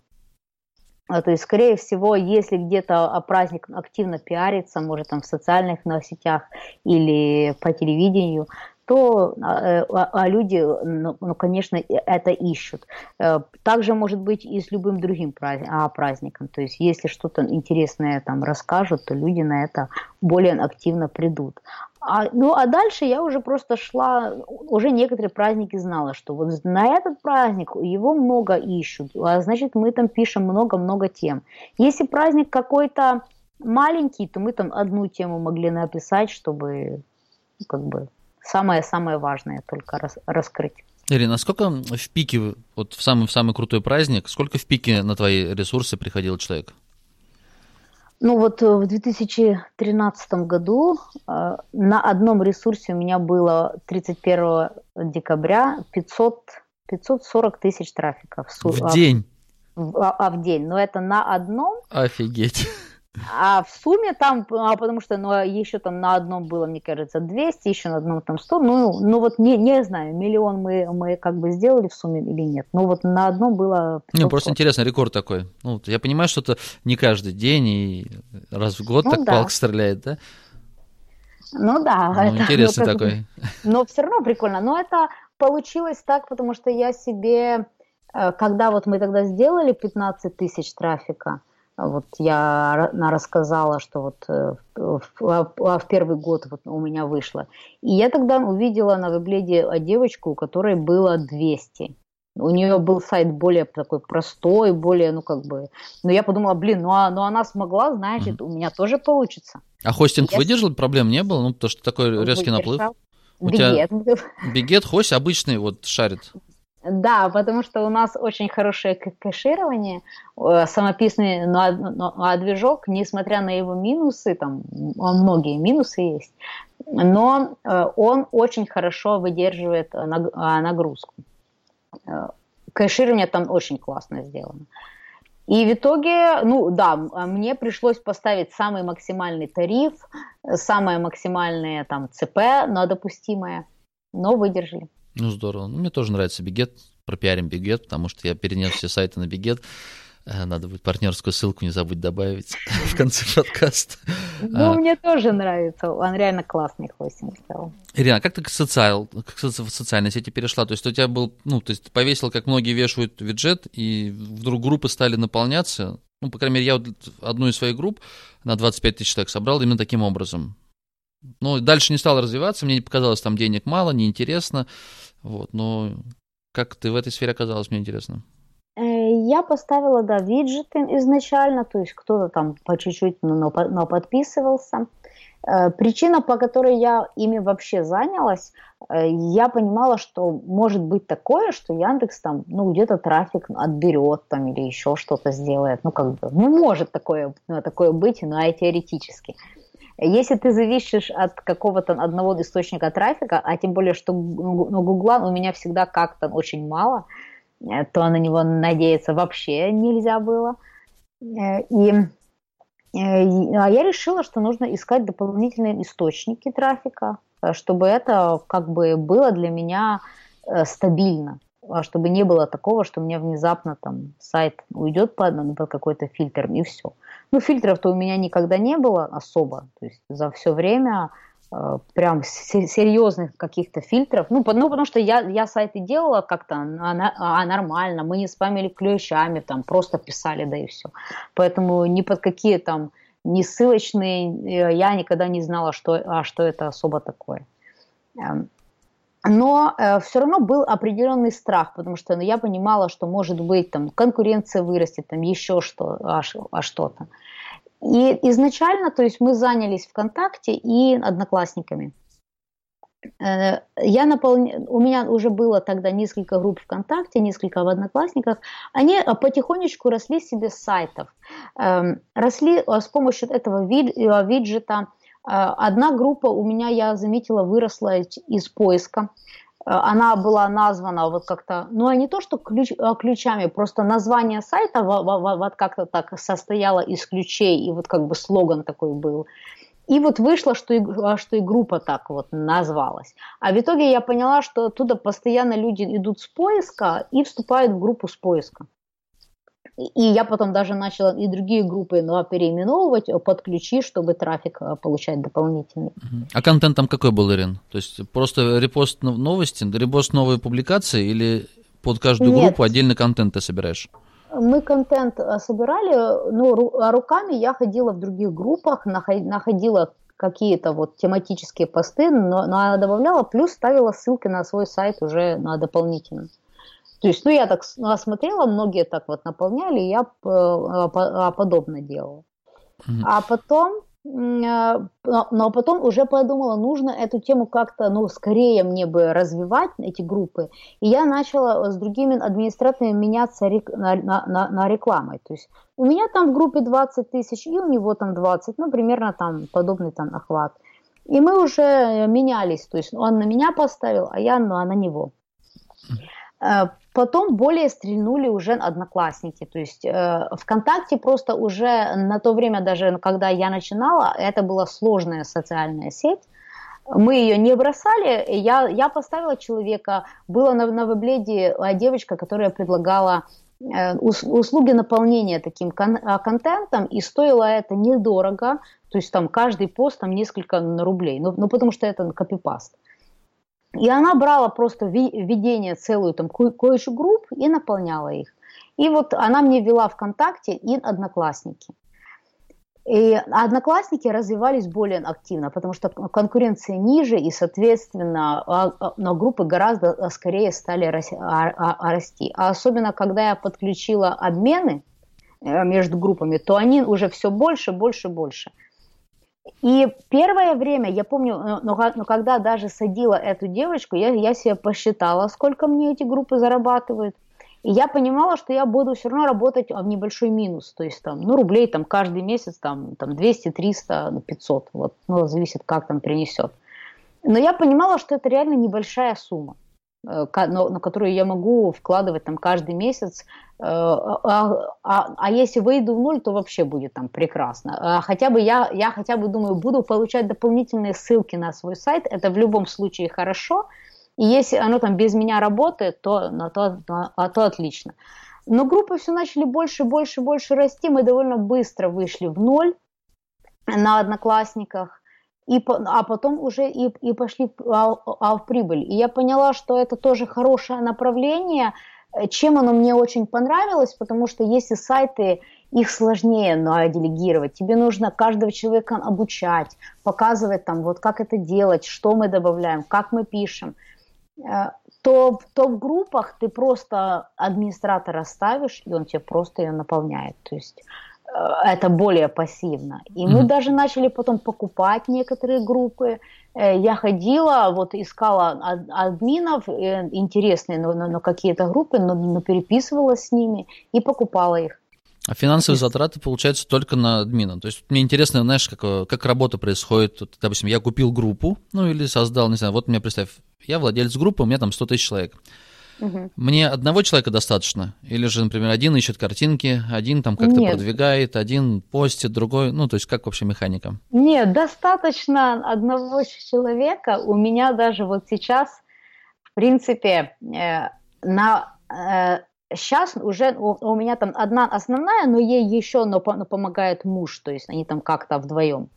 А, то есть, скорее всего, если где-то праздник активно пиарится, может, там в социальных сетях или по телевидению, то а, а, а люди, ну, ну, конечно, это ищут. Э, также может быть и с любым другим праздником. То есть, если что-то интересное там расскажут, то люди на это более активно придут. А, ну, а дальше я уже просто шла, уже некоторые праздники знала, что вот на этот праздник его много ищут, а значит, мы там пишем много-много тем. Если праздник какой-то маленький, то мы там одну тему могли написать, чтобы ну, как бы самое-самое важное только рас, раскрыть. Ирина, сколько в пике, вот в самый, в самый крутой праздник, сколько в пике на твои ресурсы приходил человек? Ну вот э, в 2013 году э, на одном ресурсе у меня было 31 декабря 500, 540 тысяч трафика. В, в день? А, а в день. Но это на одном. Офигеть. А в сумме там, а потому что ну, еще там на одном было, мне кажется, 200, еще на одном там 100, ну, ну вот не, не знаю, миллион мы, мы как бы сделали в сумме или нет, но вот на одном было... Не, просто интересно, рекорд такой. Ну, я понимаю, что это не каждый день и раз в год ну, так да. палка стреляет, да? Ну да. Ну, это, интересный ну, такой. Но все равно прикольно. Но это получилось так, потому что я себе, э, когда вот мы тогда сделали 15 тысяч трафика, вот я рассказала, что вот э, в, в, в первый год вот у меня вышло. И я тогда увидела на вебледе девочку, у которой было 200. У нее был сайт более такой простой, более, ну как бы... Но я подумала, блин, ну, а, ну она смогла, значит, у меня тоже получится. А хостинг я... выдержал, проблем не было? Ну, потому что такой резкий Выдержал. наплыв. У Бигет. тебя Бигет, хость обычный вот шарит. Да, потому что у нас очень хорошее кэширование, э, самописный но, а движок, несмотря на его минусы, там многие минусы есть, но э, он очень хорошо выдерживает а, нагрузку. Э, кэширование там очень классно сделано. И в итоге, ну да, мне пришлось поставить самый максимальный тариф, самое максимальное там ЦП, но допустимое, но выдержали. Ну, здорово. Ну, мне тоже нравится Бигет. Пропиарим Бигет, потому что я перенес все сайты на Бигет. Э, надо будет партнерскую ссылку не забудь добавить в конце подкаста. Ну, а. мне тоже нравится. Он реально классный хостинг стал. Ирина, а как ты к, социал, к социальной сети перешла? То есть у тебя был, ну, то есть повесил, как многие вешают виджет, и вдруг группы стали наполняться. Ну, по крайней мере, я вот одну из своих групп на 25 тысяч человек собрал именно таким образом. Ну, дальше не стал развиваться, мне показалось, там денег мало, неинтересно. Вот, но как ты в этой сфере оказалась, мне интересно. Э, я поставила, да, виджеты изначально, то есть кто-то там по чуть-чуть, но, но подписывался. Э, причина, по которой я ими вообще занялась, э, я понимала, что может быть такое, что Яндекс там, ну, где-то трафик отберет там или еще что-то сделает. Ну, как бы, ну, может такое, такое быть, но и теоретически. Если ты зависишь от какого-то одного источника трафика, а тем более, что ну, Гугла у меня всегда как-то очень мало, э, то на него надеяться вообще нельзя было. Э, и э, а я решила, что нужно искать дополнительные источники трафика, чтобы это как бы было для меня стабильно, чтобы не было такого, что мне внезапно там сайт уйдет под, под какой-то фильтр и все. Ну, фильтров-то у меня никогда не было особо. То есть за все время э, прям серьезных каких-то фильтров. Ну, ну потому что я, я сайты делала как-то а, а, нормально, мы не спамили ключами, там просто писали, да и все. Поэтому ни под какие там не ссылочные э, я никогда не знала, что, а что это особо такое. Но э, все равно был определенный страх, потому что ну, я понимала, что может быть там конкуренция вырастет, там еще что, а, а что-то. И изначально, то есть мы занялись ВКонтакте и Одноклассниками. Э, я наполня... У меня уже было тогда несколько групп ВКонтакте, несколько в Одноклассниках. Они э, потихонечку росли себе с сайтов. Эм, росли э, с помощью этого виджета Э, одна группа у меня, я заметила, выросла из поиска. Э, она была названа вот как-то, ну, а не то, что ключ, э, ключами, просто название сайта вот как-то так состояло из ключей, и вот как бы слоган такой был. И вот вышло, что и, что и группа так вот назвалась. А в итоге я поняла, что оттуда постоянно люди идут с поиска и вступают в группу с поиска. И я потом даже начала и другие группы ну, переименовывать под ключи, чтобы трафик э, получать дополнительный. А контент там какой был, Ирин? То есть просто репост новости, репост новой публикации или под каждую Нет. группу отдельный контент ты собираешь? Мы контент э, собирали, ну, а руками я ходила в других группах, находила какие-то вот тематические посты, но, но добавляла, плюс ставила ссылки на свой сайт уже на дополнительно. То есть, ну, я так смотрела, многие так вот наполняли, и я а, подобно делала. Mm-hmm. А потом, но потом уже подумала, нужно эту тему как-то, ну, скорее мне бы развивать, эти группы. И я начала с другими администраторами меняться на, на, на, на рекламой. То есть у меня там в группе 20 тысяч, и у него там 20, ну, примерно там подобный там охват. И мы уже менялись, то есть он на меня поставил, а я ну, а на него. Э, потом более стрельнули уже одноклассники. То есть э, ВКонтакте просто уже на то время, даже когда я начинала, это была сложная социальная сеть. Мы ее не бросали. Я, я поставила человека. Была на, на вебледе девочка, которая предлагала э, услуги наполнения таким кон- э, контентом, и стоило это недорого. То есть там каждый пост там несколько рублей. Ну, ну потому что это копипаст. И она брала просто введение целую там кое-что групп и наполняла их. И вот она мне вела ВКонтакте и Одноклассники. И одноклассники развивались более активно, потому что конкуренция ниже, и, соответственно, а, а, но группы гораздо скорее стали расти. А особенно, когда я подключила обмены э, между группами, то они уже все больше, больше, больше. И первое время, я помню, но, но когда даже садила эту девочку, я, я себе посчитала, сколько мне эти группы зарабатывают. И я понимала, что я буду все равно работать в небольшой минус, то есть там, ну, рублей там каждый месяц там, там 200, 300, 500, вот, ну, зависит, как там принесет. Но я понимала, что это реально небольшая сумма, э, на которую я могу вкладывать там каждый месяц, э, а, а, а если выйду в ноль, то вообще будет там прекрасно. А хотя бы я, я хотя бы думаю, буду получать дополнительные ссылки на свой сайт, это в любом случае хорошо, и если оно там без меня работает, то, на то, на, а то отлично. Но группы все начали больше, больше, больше расти. Мы довольно быстро вышли в ноль на одноклассниках. И, а потом уже и, и пошли а, а в прибыль. И я поняла, что это тоже хорошее направление. Чем оно мне очень понравилось, потому что если сайты, их сложнее ну, делегировать. Тебе нужно каждого человека обучать, показывать там, вот как это делать, что мы добавляем, как мы пишем. Э, то, то в группах ты просто администратора ставишь, и он тебе просто ее наполняет. То есть э, это более пассивно. И мы mm-hmm. даже начали потом покупать некоторые группы. Э, я ходила, вот искала админов интересные, но, но, но какие-то группы, но, но переписывалась с ними и покупала их. А финансовые затраты получаются только на админа. То есть мне интересно, знаешь, как, как работа происходит. Вот, допустим, я купил группу, ну или создал, не знаю, вот мне представь, я владелец группы, у меня там 100 тысяч человек. Угу. Мне одного человека достаточно? Или же, например, один ищет картинки, один там как-то Нет. продвигает, один постит, другой, ну, то есть как вообще механика? Нет, достаточно одного человека. У меня даже вот сейчас, в принципе, э, на... Э, сейчас уже у, у меня там одна основная, но ей еще но, но помогает муж, то есть они там как-то вдвоем.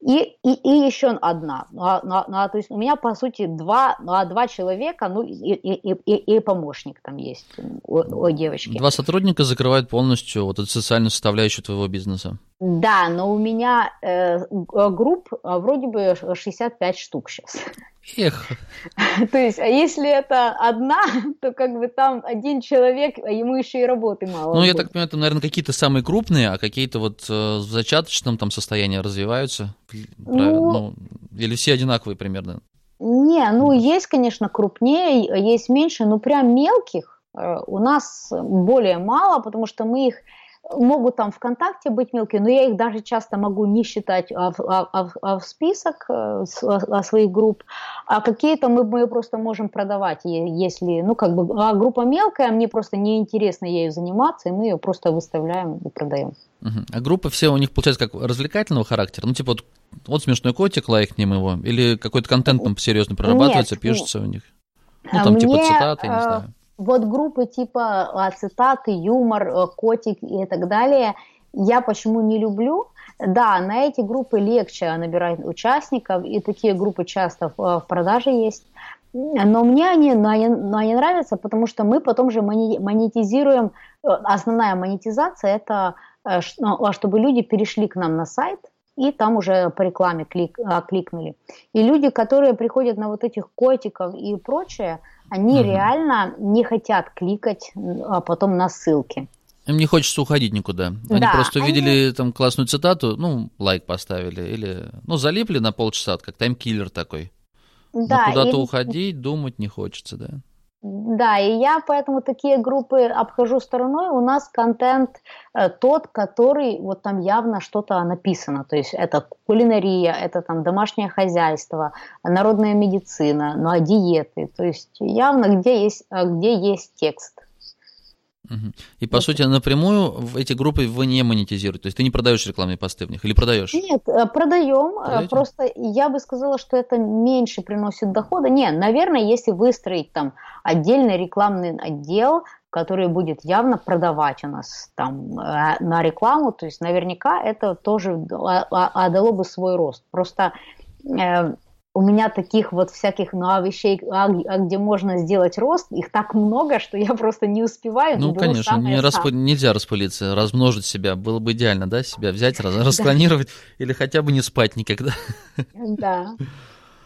И, и, и еще одна. Ну, а, ну, ну, то есть у меня, по сути, два, ну, а два человека, ну и, и, и, и помощник там есть у, у девочки. Два сотрудника закрывают полностью вот эту социальную составляющую твоего бизнеса. Да, но у меня э, групп а, вроде бы 65 штук сейчас. Эх. То есть, а если это одна, то как бы там один человек, а ему еще и работы мало. Ну, я так понимаю, это, наверное, какие-то самые крупные, а какие-то вот э, в зачаточном там состоянии развиваются? Ну, ну, или все одинаковые примерно? Не, ну, есть, конечно, крупнее, есть меньше, но прям мелких э, у нас более мало, потому что мы их могут там ВКонтакте быть мелкие, но я их даже часто могу не считать а, а, а, а в список а, а своих групп, а какие-то мы, мы просто можем продавать, если, ну, как бы, а группа мелкая, мне просто неинтересно ею заниматься, и мы ее просто выставляем и продаем. Угу. А группы все у них, получается, как развлекательного характера? Ну, типа, вот, вот смешной котик, лайкнем его, или какой-то контент там серьезно прорабатывается, Нет, пишется у них? Ну, там, типа, мне, типа, цитаты, не знаю вот группы типа а, цитаты, юмор, э, котик и так далее, я почему не люблю? Да, на эти группы легче набирать участников, и такие группы часто в, в продаже есть. Но мне они, но они, но они нравятся, потому что мы потом же монетизируем. Э, основная монетизация это э, ну, а чтобы люди перешли к нам на сайт, и там уже по рекламе клик, кликнули. И люди, которые приходят на вот этих котиков и прочее, они угу. реально не хотят кликать а потом на ссылки. Им не хочется уходить никуда. Они да, просто увидели они... там классную цитату, ну, лайк поставили, или, ну, залипли на полчаса, как таймкиллер такой. Да, Но куда-то и... уходить, думать не хочется, да. Да, и я поэтому такие группы обхожу стороной. У нас контент э, тот, который вот там явно что-то написано. То есть это кулинария, это там домашнее хозяйство, народная медицина, ну а диеты. То есть явно где есть, э, где есть текст. И по вот. сути напрямую в эти группы вы не монетизируете, то есть ты не продаешь рекламные посты в них или продаешь? Нет, э, продаем. Э, Продаете? Просто я бы сказала, что это меньше приносит дохода. Не, наверное, если выстроить там отдельный рекламный отдел, который будет явно продавать у нас там э, на рекламу, то есть наверняка это тоже дало бы свой рост. Просто у меня таких вот всяких ну, а вещей, а, а где можно сделать рост, их так много, что я просто не успеваю. Ну, конечно, не расп... нельзя распылиться, размножить себя. Было бы идеально, да, себя взять, раз... расклонировать или хотя бы не спать никогда. Да.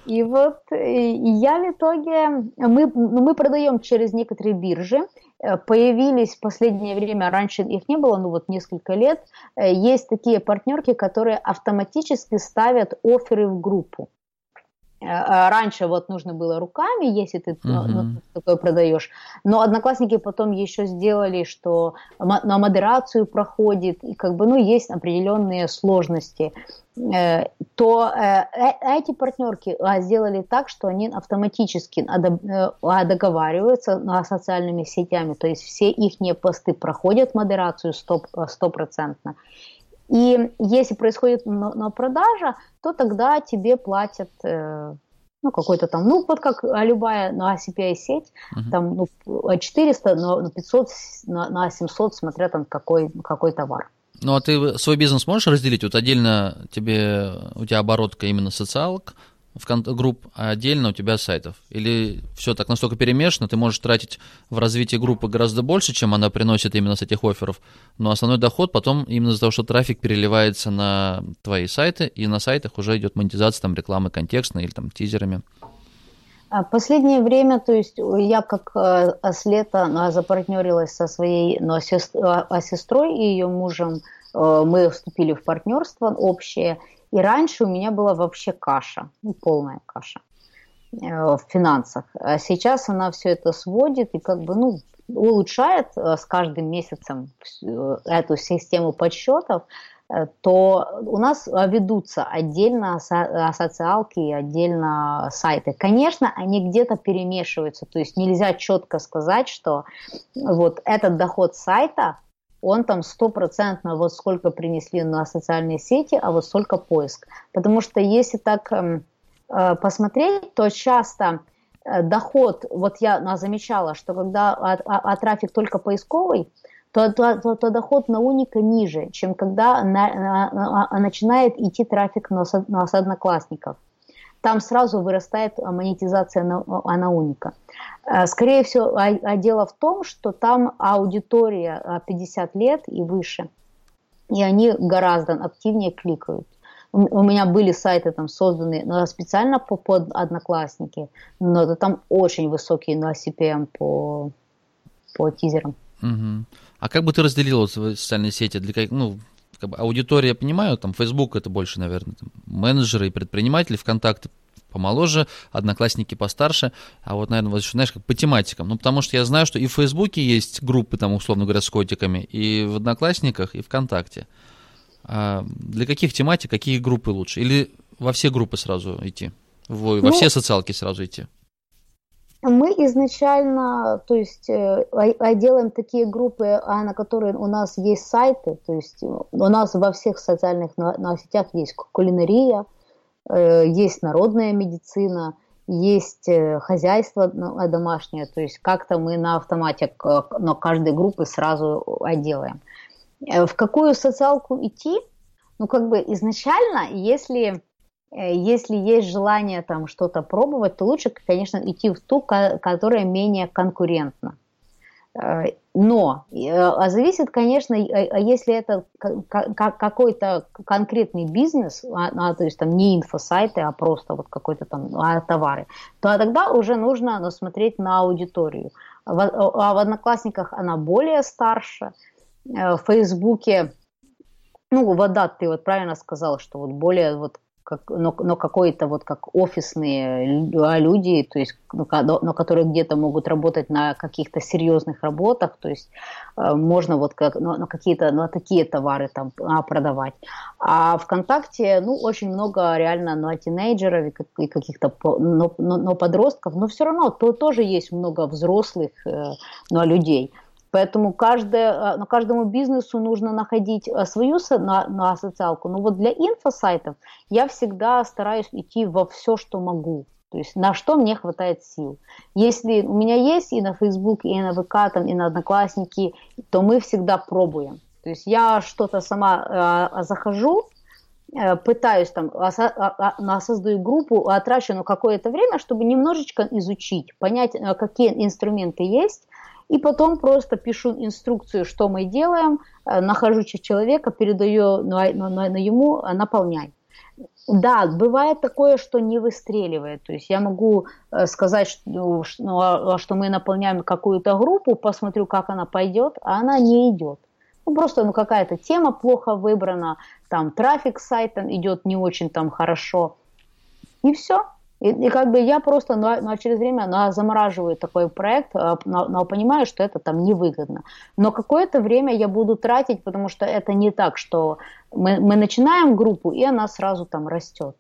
И вот и я в итоге, мы, ну, мы продаем через некоторые биржи, э, появились в последнее время, раньше их не было, ну вот несколько лет, э, есть такие партнерки, которые автоматически ставят оферы в группу. Э, раньше вот нужно было руками, если ты uh-huh. ну, такое продаешь. Но одноклассники потом еще сделали, что на модерацию проходит, и как бы, ну, есть определенные сложности. Э, то э, эти партнерки а, сделали так, что они автоматически а, договариваются социальными сетями, то есть все их посты проходят модерацию стопроцентно. И если происходит на, продажа, то тогда тебе платят э, ну, какой-то там, ну, вот как любая на CPI-сеть, uh-huh. там, ну, 400, на 500, на, на 700, смотря там какой, какой товар. Ну, а ты свой бизнес можешь разделить? Вот отдельно тебе, у тебя оборотка именно социалок, групп, а отдельно у тебя сайтов? Или все так настолько перемешано, ты можешь тратить в развитие группы гораздо больше, чем она приносит именно с этих офферов, но основной доход потом именно из-за того, что трафик переливается на твои сайты, и на сайтах уже идет монетизация там рекламы контекстной или там тизерами? А последнее время, то есть я как э, с лета запартнерилась со своей ну, сестрой, а сестрой и ее мужем, э, мы вступили в партнерство общее, и раньше у меня была вообще каша, ну, полная каша э, в финансах. А сейчас она все это сводит и как бы, ну, улучшает э, с каждым месяцем э, эту систему подсчетов, то у нас ведутся отдельно социалки и отдельно сайты. Конечно, они где-то перемешиваются, то есть нельзя четко сказать, что вот этот доход сайта он там стопроцентно вот сколько принесли на социальные сети, а вот сколько поиск. Потому что если так эм, э, посмотреть, то часто э, доход, вот я ну, замечала, что когда а, а, а трафик только поисковый, то, то, то, то доход на уника ниже, чем когда на, на, на, начинает идти трафик на, на одноклассников там сразу вырастает монетизация на, на уника. Э, скорее всего, а, а дело в том, что там аудитория 50 а, лет и выше, и они гораздо активнее кликают. У меня были сайты там созданы ну, специально по, под одноклассники, но там очень высокие на CPM по, по тизерам. Угу. А как бы ты разделила социальные сети? Для, ну, как бы аудитория, я понимаю, там Facebook это больше, наверное, там, менеджеры и предприниматели, ВКонтакте помоложе, одноклассники постарше, а вот, наверное, вот еще, знаешь, как по тематикам. Ну, потому что я знаю, что и в Фейсбуке есть группы, там, условно говоря, с котиками, и в Одноклассниках, и ВКонтакте. А для каких тематик, какие группы лучше? Или во все группы сразу идти? Во, ну, во все социалки сразу идти? Мы изначально, то есть, э, делаем такие группы, а на которые у нас есть сайты, то есть у нас во всех социальных сетях есть кулинария, э, есть народная медицина, есть э, хозяйство домашнее, то есть как-то мы на автомате на каждой группы сразу делаем. В какую социалку идти? Ну, как бы изначально, если Э, если есть желание там что-то пробовать, то лучше, конечно, идти в ту, которая менее конкурентна. Э, но э, а зависит, конечно, а если это какой-то конкретный бизнес, а, а, то есть там не инфосайты, а просто вот какой-то там а, товары, то тогда уже нужно ну, смотреть на аудиторию. А в Одноклассниках она более старше, в Фейсбуке, ну, вода, ты вот правильно сказал, что вот более вот как, но, но какой-то вот как офисные а, люди, то есть, ну, но которые где-то могут работать на каких-то серьезных работах, то есть э, можно вот как, ну, на какие-то, на такие товары там а, продавать. А ВКонтакте, ну, очень много реально, ну, тинейджеров и каких-то, но, но, но подростков, но все равно то тоже есть много взрослых, э, ну, людей. Поэтому каждое, ну, каждому бизнесу нужно находить э, свою на, на социалку. Но вот для инфосайтов я всегда стараюсь идти во все, что могу. То есть на что мне хватает сил. Если у меня есть и на Facebook, и на ВК, там, и на Одноклассники, то мы всегда пробуем. То есть я что-то сама э, захожу, э, пытаюсь там, а, а, создаю группу, отращу ну, какое-то время, чтобы немножечко изучить, понять, какие инструменты есть, и потом просто пишу инструкцию, что мы делаем, нахожу человека, передаю на, на, на ему, наполняй. Да, бывает такое, что не выстреливает. То есть я могу э, сказать, что, ну, ну а, а что мы наполняем какую-то группу, посмотрю, как она пойдет, а она не идет. Ну, просто ну, какая-то тема плохо выбрана, там трафик сайта идет не очень там хорошо. И все. И, и как бы я просто ну, ну, через время ну, замораживаю такой проект, но, а, но понимаю, что это там невыгодно. Но какое-то время я буду тратить, потому что это не так, что мы, мы начинаем группу, и она сразу там растет.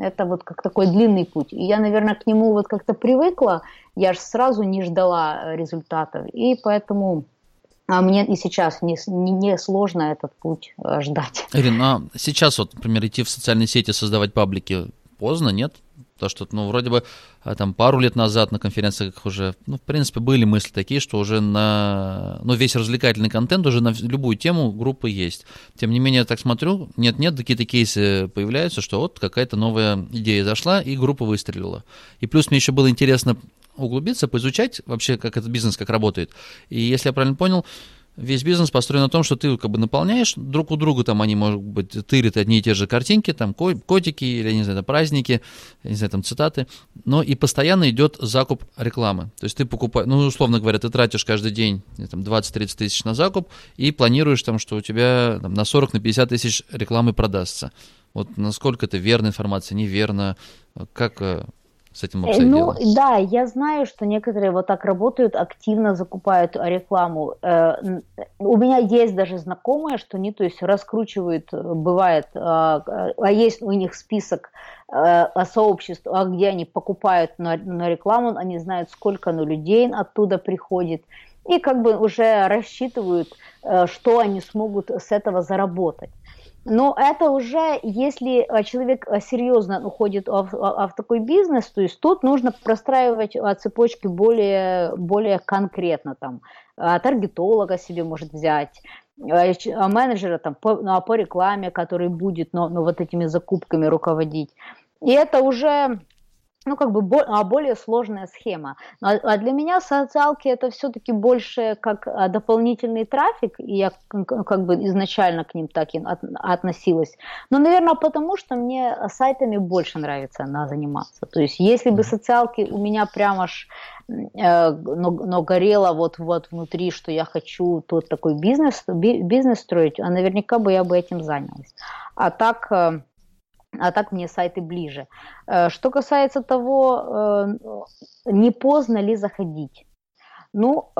Это вот как такой длинный путь. И я, наверное, к нему вот как-то привыкла, я же сразу не ждала результатов. И поэтому а мне и сейчас не, не, не сложно этот путь э, ждать. Ирина, а сейчас вот, например, идти в социальные сети, создавать паблики, поздно, нет? То, что, ну, вроде бы а, там пару лет назад на конференциях уже, ну, в принципе, были мысли такие, что уже на, ну, весь развлекательный контент уже на любую тему группы есть. Тем не менее, я так смотрю, нет-нет, какие-то кейсы появляются, что вот какая-то новая идея зашла, и группа выстрелила. И плюс мне еще было интересно углубиться, поизучать вообще, как этот бизнес, как работает. И если я правильно понял, весь бизнес построен на том, что ты как бы наполняешь друг у друга, там они, может быть, тырят одни и те же картинки, там котики или, не знаю, праздники, не знаю, там цитаты, но и постоянно идет закуп рекламы. То есть ты покупаешь, ну, условно говоря, ты тратишь каждый день там, 20-30 тысяч на закуп и планируешь там, что у тебя там, на 40-50 на 50 тысяч рекламы продастся. Вот насколько это верная информация, неверно, как э, с этим э, обстоит Ну, дело? да, я знаю, что некоторые вот так работают, активно закупают рекламу. Э, у меня есть даже знакомые, что они, то есть, раскручивают, э, бывает, а есть у них список сообществ, а где они покупают на, на рекламу, они знают, сколько ну, людей оттуда приходит, и как бы уже рассчитывают, что они смогут с этого заработать. Но это уже, если э, человек э, серьезно уходит в, такой бизнес, то есть тут нужно простраивать э, цепочки более, более конкретно. Там, таргетолога себе может взять, менеджера там, по, по рекламе, который будет ну, ну, вот этими закупками руководить. И это уже ну, как бы а, более сложная схема. А для меня социалки это все-таки больше как а, дополнительный трафик, и я как бы изначально к ним так и относилась. Но, наверное, потому что мне сайтами больше нравится на заниматься. То есть, если бы социалки у меня прямо аж э, но, но горело вот, вот внутри, что я хочу тот такой бизнес, бизнес строить, а наверняка бы я бы этим занялась. А так э, а так мне сайты ближе. Э, что касается того, э, не поздно ли заходить. Ну,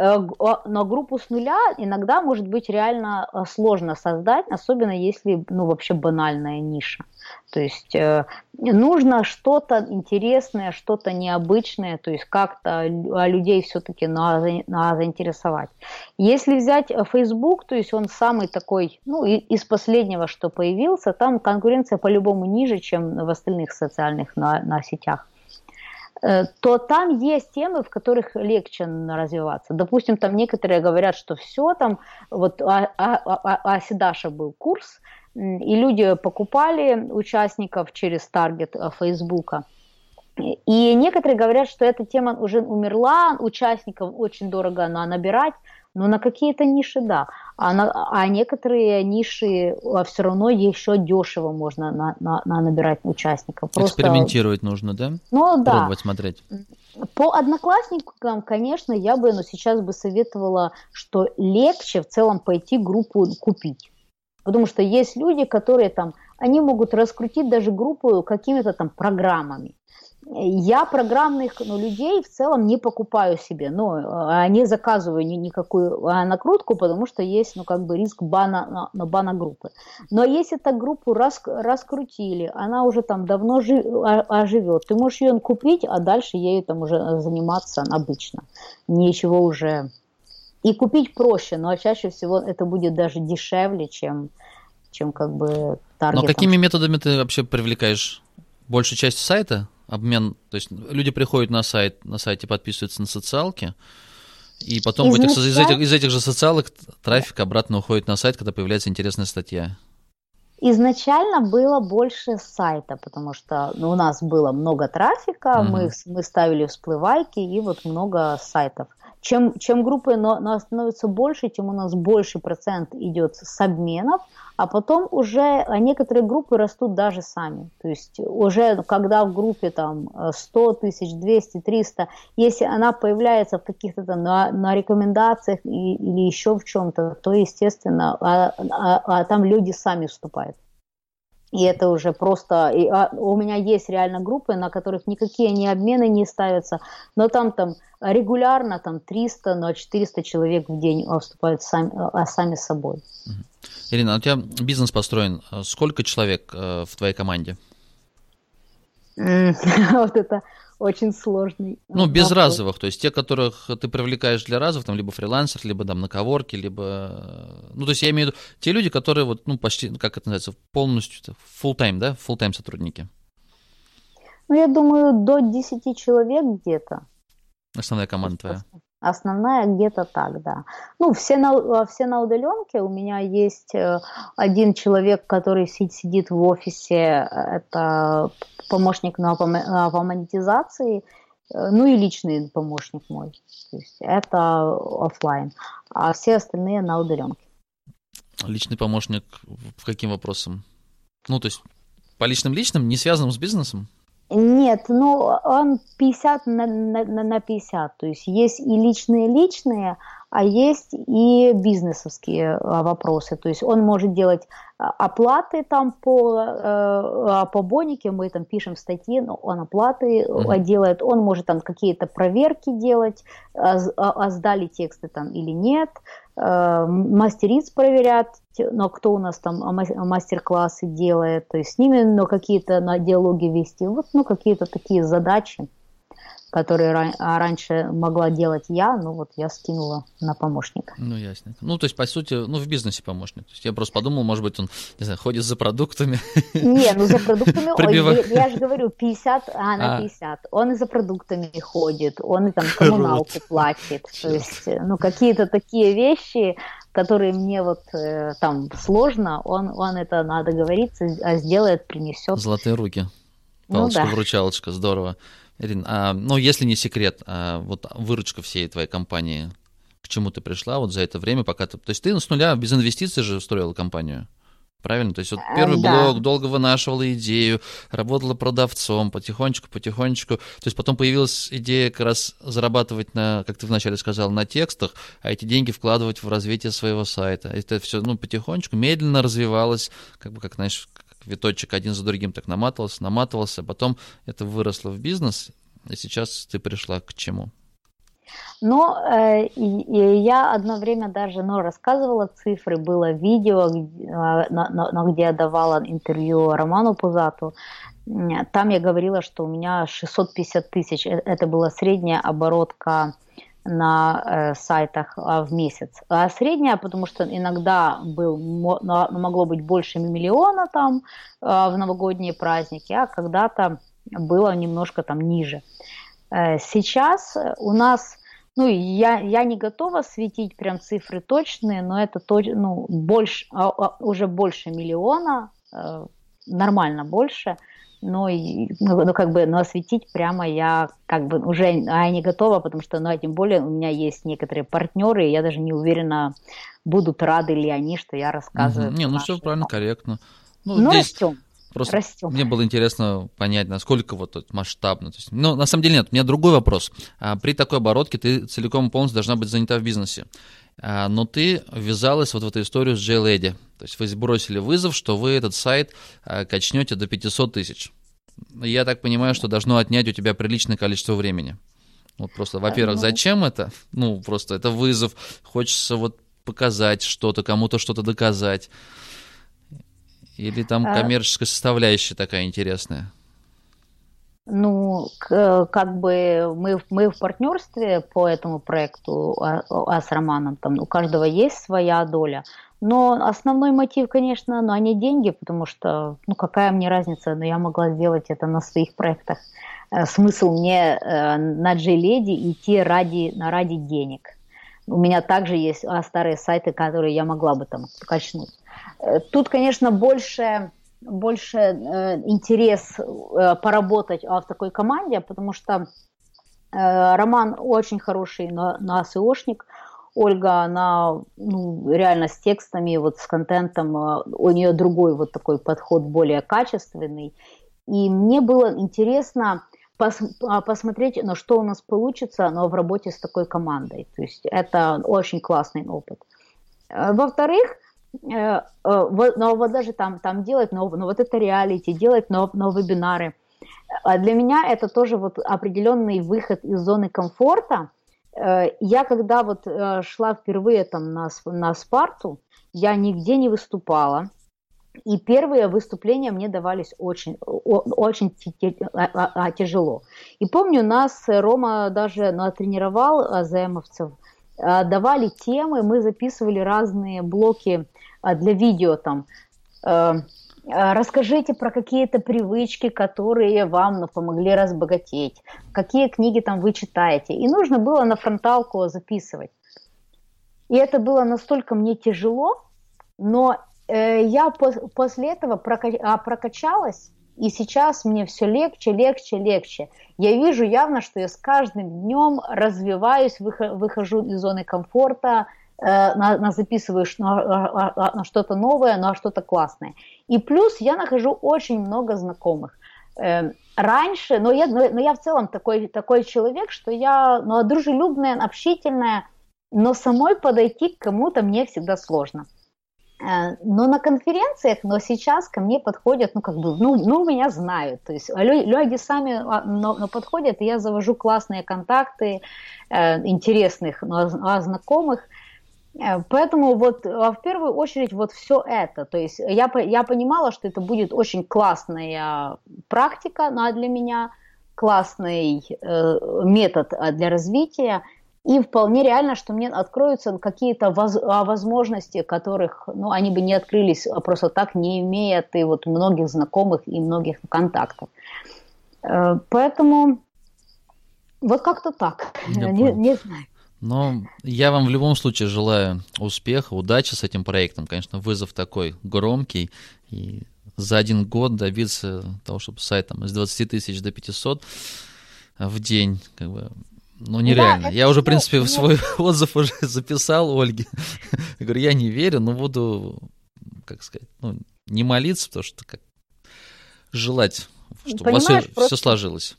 эм, Э, а, группу с нуля иногда может быть реально э, сложно создать, особенно если, ну, вообще банальная ниша. То есть э, нужно что-то интересное, что-то необычное, то есть как-то людей все-таки надо заинтересовать. Если взять Facebook, то есть он самый такой, ну, из последнего, что появился, там конкуренция по-любому ниже, чем в остальных социальных на, на сетях. Э, то там есть темы, в которых легче развиваться. Допустим, там некоторые говорят, что все там, вот а, а, а, а Седаша был курс, и люди покупали участников через таргет э, Фейсбука. И некоторые говорят, что эта тема уже умерла, участников очень дорого набирать, но на какие-то ниши да. А, на, а некоторые ниши а все равно еще дешево можно на, на, на набирать участников. Просто... Экспериментировать нужно, да? Ну да. Пробовать смотреть. По одноклассникам, конечно, я бы, но сейчас бы советовала, что легче в целом пойти группу купить. Потому что есть люди, которые там, они могут раскрутить даже группу какими-то там программами я программных ну, людей в целом не покупаю себе, ну, а не заказываю ни, никакую а, накрутку, потому что есть, ну, как бы риск бана, на бана группы. Но если так группу рас, раскрутили, она уже там давно жив, оживет, ты можешь ее купить, а дальше ею там уже заниматься обычно. Ничего уже... И купить проще, но чаще всего это будет даже дешевле, чем, чем как бы таргетом. Но какими методами ты вообще привлекаешь большую часть сайта? Обмен, то есть люди приходят на сайт, на сайте подписываются на социалки, и потом из, этих, из, этих, из этих же социалок трафик обратно уходит на сайт, когда появляется интересная статья. Изначально было больше сайта, потому что ну, у нас было много трафика, mm-hmm. мы, мы ставили всплывайки и вот много сайтов. Чем, чем группы но, но становится больше, тем у нас больше процент идет с обменов, а потом уже некоторые группы растут даже сами. То есть уже когда в группе там 100 тысяч, 200, 300, если она появляется в каких-то там на, на рекомендациях и, или еще в чем-то, то естественно, а, а, а там люди сами вступают. И это уже просто... И, а, у меня есть реально группы, на которых никакие ни обмены не ставятся, но там там регулярно там 300, но 400 человек в день вступают сами, а, сами собой. Ирина, а у тебя бизнес построен. Сколько человек э, в твоей команде? Вот это очень сложный. Ну, без вопрос. разовых, то есть те, которых ты привлекаешь для разовых, там, либо фрилансер, либо там на коворке, либо... Э, ну, то есть я имею в виду те люди, которые вот, ну, почти, как это называется, полностью, full time, да, full time сотрудники. Ну, я думаю, до 10 человек где-то. Основная команда твоя. Основная где-то так, да. Ну, все на, все на удаленке. У меня есть э, один человек, который сидит в офисе, это помощник на, по, по монетизации, э, ну и личный помощник мой. То есть это офлайн, а все остальные на удаленке. Личный помощник в каким вопросом? Ну, то есть по личным-личным, не связанным с бизнесом? Нет, ну он 50 на, на, на 50. То есть есть и личные-личные, а есть и бизнесовские а, вопросы. То есть он может делать а, оплаты там по, э, а, по бонике, мы там пишем статьи, но он оплаты mm-hmm. делает, он может там какие-то проверки делать, а сдали тексты там или нет, мастериц проверять, но кто у нас там мастер-классы делает, то есть с ними но какие-то на диалоги вести, вот ну какие-то такие задачи которые а, раньше могла делать я, ну вот я скинула на помощника. Ну, ясно. Ну, то есть, по сути, ну, в бизнесе помощник. То есть я просто подумал, может быть, он, не знаю, ходит за продуктами. Не, ну за продуктами, ой, я, я же говорю, 50, а, на а. 50. Он и за продуктами ходит, он и там коммуналку платит. То есть, ну, какие-то такие вещи, которые мне вот э, там сложно, он, он это надо говориться, а сделает, принесет. Золотые руки. Палочка-вручалочка, ну, да. здорово. Ирина, а, ну, если не секрет, а, вот выручка всей твоей компании, к чему ты пришла вот за это время, пока ты... То есть ты с нуля, без инвестиций же строила компанию? Правильно? То есть вот первый да. долго вынашивала идею, работала продавцом, потихонечку, потихонечку. То есть потом появилась идея как раз зарабатывать на, как ты вначале сказал, на текстах, а эти деньги вкладывать в развитие своего сайта. Это все, ну, потихонечку, медленно развивалось, как бы, как, знаешь, виточек один за другим так наматывался, наматывался, потом это выросло в бизнес, и сейчас ты пришла к чему? Но э, и, я одно время даже ну, рассказывала цифры, было видео, где, э, на, на, где я давала интервью Роману Пузату. Там я говорила, что у меня 650 тысяч, э, это была средняя оборотка на э, сайтах э, в месяц. А средняя, потому что иногда был, могло быть больше миллиона там э, в новогодние праздники, а когда-то было немножко там ниже. Э, сейчас у нас, ну, я, я не готова светить прям цифры точные, но это то, ну, больше, э, уже больше миллиона, э, нормально больше – но, ну, ну, как бы, но осветить прямо я как бы уже а я не готова, потому что, ну, а тем более у меня есть некоторые партнеры, и я даже не уверена, будут рады ли они, что я рассказываю. Угу. Не, ну все правильно, корректно. Ну, ну здесь... растем. Просто Растем. мне было интересно понять, насколько вот это масштабно. То есть, ну, на самом деле нет, у меня другой вопрос. А, при такой оборотке ты целиком и полностью должна быть занята в бизнесе. А, но ты ввязалась вот в эту историю с JLady. То есть вы сбросили вызов, что вы этот сайт а, качнете до 500 тысяч. Я так понимаю, что должно отнять у тебя приличное количество времени. Вот просто, во-первых, ну. зачем это? Ну, просто это вызов. Хочется вот показать что-то, кому-то что-то доказать. Или там а коммерческая составляющая такая интересная? Ну, как бы мы, мы в партнерстве по этому проекту а, а с Романом, там у каждого есть своя доля. Но основной мотив, конечно, ну, они деньги, потому что, ну, какая мне разница, но я могла сделать это на своих проектах. Э, смысл мне э, на J-Lady идти ради, ради денег. У меня также есть а, старые сайты, которые я могла бы там качнуть. Тут, конечно, больше больше э, интерес э, поработать в такой команде, потому что э, Роман очень хороший на, на Ольга, она ну, реально с текстами, вот с контентом, у нее другой вот такой подход, более качественный. И мне было интересно пос, а, посмотреть, на что у нас получится, но в работе с такой командой. То есть это очень классный опыт. Во-вторых, но вот даже там, там делать, но, но вот это реалити, делать но, но вебинары. А для меня это тоже вот определенный выход из зоны комфорта. Я когда вот шла впервые там на, на Спарту, я нигде не выступала, и первые выступления мне давались очень, очень а, а, тяжело. И помню, нас Рома даже натренировал ЗМовцев, давали темы, мы записывали разные блоки для видео там. Расскажите про какие-то привычки, которые вам ну, помогли разбогатеть. Какие книги там вы читаете. И нужно было на фронталку записывать. И это было настолько мне тяжело, но Э, я после этого а, прокачалась, и сейчас мне все легче, легче, легче. Я вижу явно, что я с каждым днем развиваюсь, выхожу из зоны комфорта, э, на, на записываешь на, на, на что-то новое, на что-то классное. И плюс я нахожу очень много знакомых. Эм, раньше, но я, но я в целом такой, такой человек, что я ну, дружелюбная, общительная, но самой подойти к кому-то мне всегда сложно. Э, но на конференциях, но сейчас ко мне подходят, ну, как бы, ну, ну меня знают. То есть люди сами а, но, но подходят, и я завожу классные контакты э, интересных, но, но знакомых. Э, поэтому вот а, в первую очередь вот все это. То есть я, я понимала, что это будет очень классная практика ну, а для меня, классный э, метод для развития – и вполне реально, что мне откроются какие-то воз, а, возможности, которых ну, они бы не открылись а просто так, не имея ты вот многих знакомых и многих контактов. Э, поэтому вот как-то так. Не, не знаю. Но я вам в любом случае желаю успеха, удачи с этим проектом. Конечно, вызов такой громкий. И за один год добиться того, чтобы сайт там, из 20 тысяч до 500 в день, как бы, ну, нереально. Да, я уже, в принципе, свой отзыв уже записал Ольге. Я говорю, я не верю, но буду, как сказать, ну, не молиться, потому что как желать, чтобы Понимаешь, у вас все, просто... все сложилось.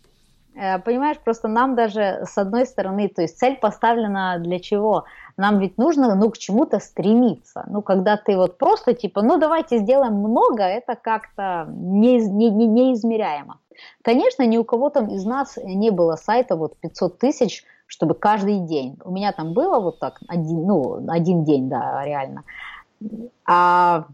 Э, понимаешь, просто нам даже с одной стороны, то есть цель поставлена для чего? Нам ведь нужно, ну, к чему-то стремиться. Ну, когда ты вот просто типа, ну, давайте сделаем много, это как-то не, не, не, неизмеряемо. Конечно, ни у кого там из нас не было сайта вот 500 тысяч, чтобы каждый день. У меня там было вот так, один, ну, один день, да, реально. А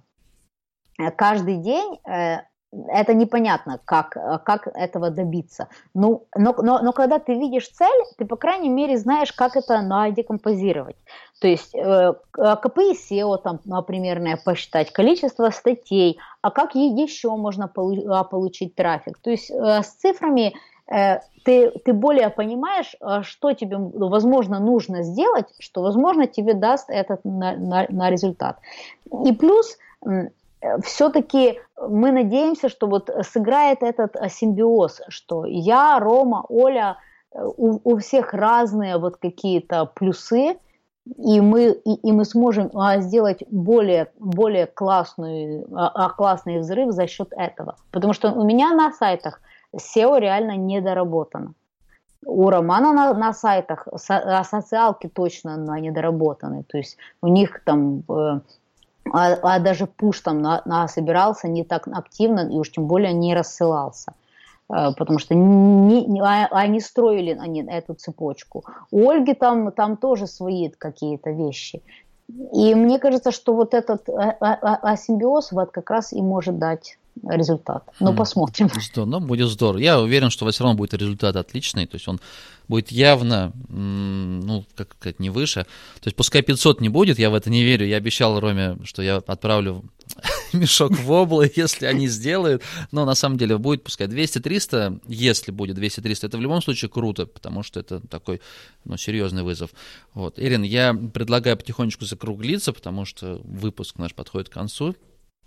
каждый день э, это непонятно, как, как этого добиться. Ну, но, но, но когда ты видишь цель, ты, по крайней мере, знаешь, как это ну, декомпозировать. То есть э, КПИ SEO, там, например, посчитать, количество статей, а как еще можно а, получить трафик. То есть э, с цифрами э, ты, ты более понимаешь, э, что тебе, возможно, нужно сделать, что, возможно, тебе даст этот на, на, на результат. И плюс все-таки мы надеемся, что вот сыграет этот э, симбиоз, что я, Рома, Оля, э, у, у всех разные вот какие-то плюсы, и мы, и, и мы сможем а, сделать более, более классный, а, а, классный взрыв за счет этого. Потому что у меня на сайтах SEO реально недоработано. У Романа на, на сайтах со, социалки точно недоработаны. То есть у них там э, а, а даже пуш там на, на собирался не так активно и уж тем более не рассылался э, потому что не, не, а, они строили они эту цепочку. У Ольги там, там тоже свои какие-то вещи. И мне кажется, что вот этот асимбиоз вот как раз и может дать результат. Ну, посмотрим. Здорово, ну, будет здорово. Я уверен, что все равно будет результат отличный, то есть он будет явно, ну, как сказать, не выше. То есть пускай 500 не будет, я в это не верю. Я обещал Роме, что я отправлю мешок в облы, если они сделают. Но на самом деле будет, пускай 200-300, если будет 200-300, это в любом случае круто, потому что это такой, ну, серьезный вызов. Вот. Ирин, я предлагаю потихонечку закруглиться, потому что выпуск наш подходит к концу.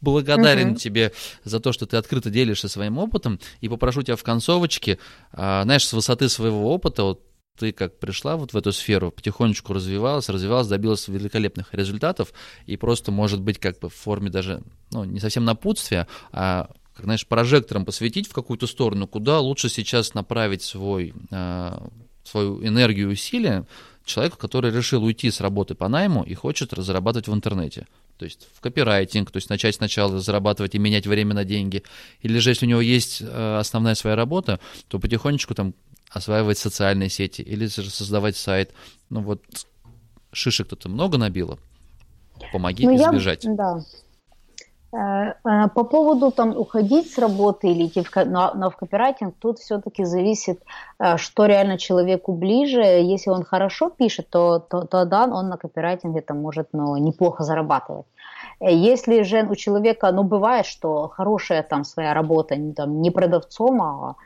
Благодарен угу. тебе за то, что ты открыто делишься своим опытом, и попрошу тебя в концовочке, а, знаешь, с высоты своего опыта, вот ты как пришла вот в эту сферу, потихонечку развивалась, развивалась, добилась великолепных результатов, и просто, может быть, как бы в форме даже, ну, не совсем напутствия, а как, знаешь, прожектором посветить в какую-то сторону, куда лучше сейчас направить свой, э, свою энергию и усилия человеку, который решил уйти с работы по найму и хочет разрабатывать в интернете. То есть в копирайтинг, то есть начать сначала зарабатывать и менять время на деньги. Или же если у него есть э, основная своя работа, то потихонечку там осваивать социальные сети или же создавать сайт. Ну вот шишек кто-то много набило. Помоги ну, избежать. Я, да. Э, э, по поводу там уходить с работы или идти в, на, на в копирайтинг, тут все-таки зависит, э, что реально человеку ближе. Если он хорошо пишет, то, то, то да, он на копирайтинге там может ну, неплохо зарабатывать. Если же у человека, ну, бывает, что хорошая там своя работа, там, не продавцом, а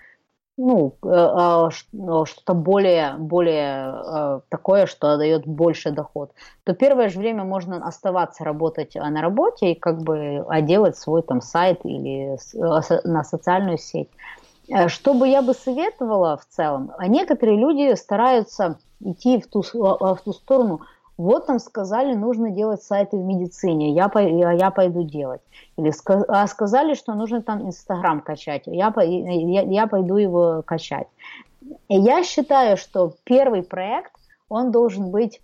ну, э, а, ну, что-то более, более э, такое, что дает больше доход, то первое же время можно оставаться работать а, на работе и как бы а делать свой там сайт или на социальную сеть. Э, что бы я бы советовала в целом, некоторые люди стараются идти в ту, в ту сторону, вот там сказали, нужно делать сайты в медицине, я, я пойду делать. Или а сказали, что нужно там Инстаграм качать, я, я, я пойду его качать. И я считаю, что первый проект, он должен быть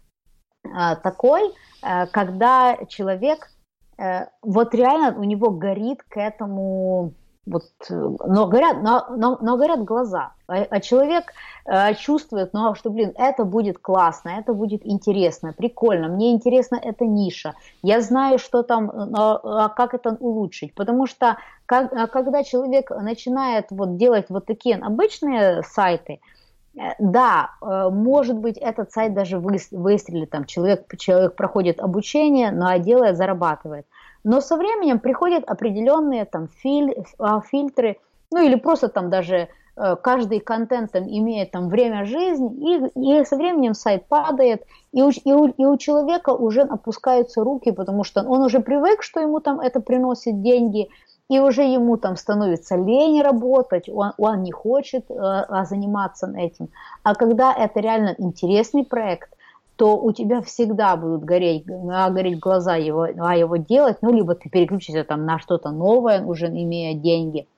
а, такой, а, когда человек, а, вот реально у него горит к этому вот, э, но горят, но, но, но горят глаза, а, а человек э, чувствует, ну, что, блин, это будет классно, это будет интересно, прикольно, мне интересна эта ниша, я знаю, что там, э, но, а как это улучшить, потому что как, а когда человек начинает вот делать вот такие обычные сайты, э, да, может быть, этот сайт даже выстрелит, там человек, человек проходит обучение, но а делает, зарабатывает – но со временем приходят определенные там филь, а, фильтры, ну или просто там даже э, каждый контент там, имеет там время жизни, и, и со временем сайт падает, и у, и, у, и у человека уже опускаются руки, потому что он уже привык, что ему там это приносит деньги, и уже ему там становится лень работать, он, он не хочет э, а заниматься этим. А когда это реально интересный проект, то у тебя всегда будут гореть, а, гореть глаза его, а его делать, ну, либо ты переключишься там на что-то новое, уже имея деньги.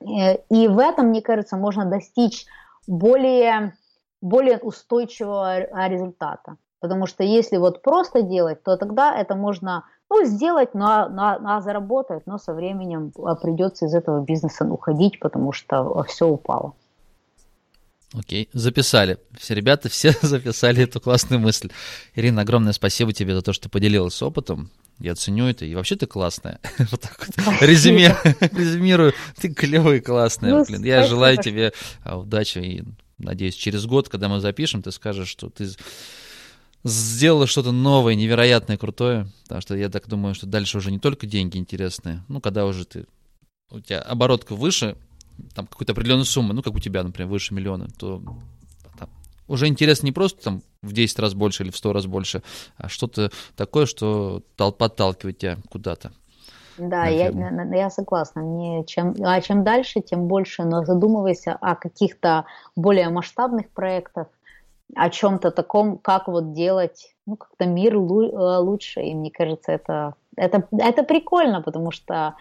Э, и в этом, мне кажется, можно достичь более, более устойчивого результата. Потому что если вот просто делать, то тогда это можно ну, сделать, но, но, но заработать, но со временем придется из этого бизнеса уходить, потому что все упало. Окей, записали. Все ребята все записали эту классную мысль. Ирина, огромное спасибо тебе за то, что поделилась опытом. Я ценю это. И вообще ты классная. Вот так вот. Резюме, резюмирую. Ты клевая и классная. Ну, блин. Я желаю тебе а, удачи. И надеюсь, через год, когда мы запишем, ты скажешь, что ты сделала что-то новое, невероятное, крутое. Потому что я так думаю, что дальше уже не только деньги интересные. Ну, когда уже ты у тебя оборотка выше, там какую-то определенную сумму, ну, как у тебя, например, выше миллиона, то там, уже интересно не просто там в 10 раз больше или в 100 раз больше, а что-то такое, что подталкивает тебя куда-то. Да, я, я согласна. Мне чем, а чем дальше, тем больше, но задумывайся о каких-то более масштабных проектах, о чем-то таком, как вот делать, ну, как-то мир э, лучше. И мне кажется, это, это, это прикольно, потому что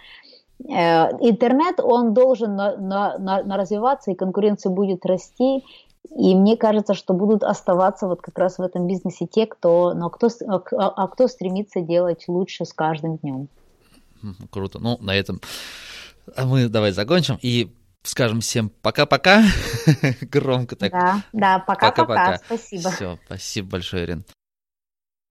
интернет, он должен на, на, на развиваться, и конкуренция будет расти. И мне кажется, что будут оставаться вот как раз в этом бизнесе те, кто, но кто, а, а кто стремится делать лучше с каждым днем. Круто. Ну, на этом мы давай закончим и скажем всем пока-пока. Громко так. Да, да, пока-пока. Спасибо. Все, спасибо большое, Ирина.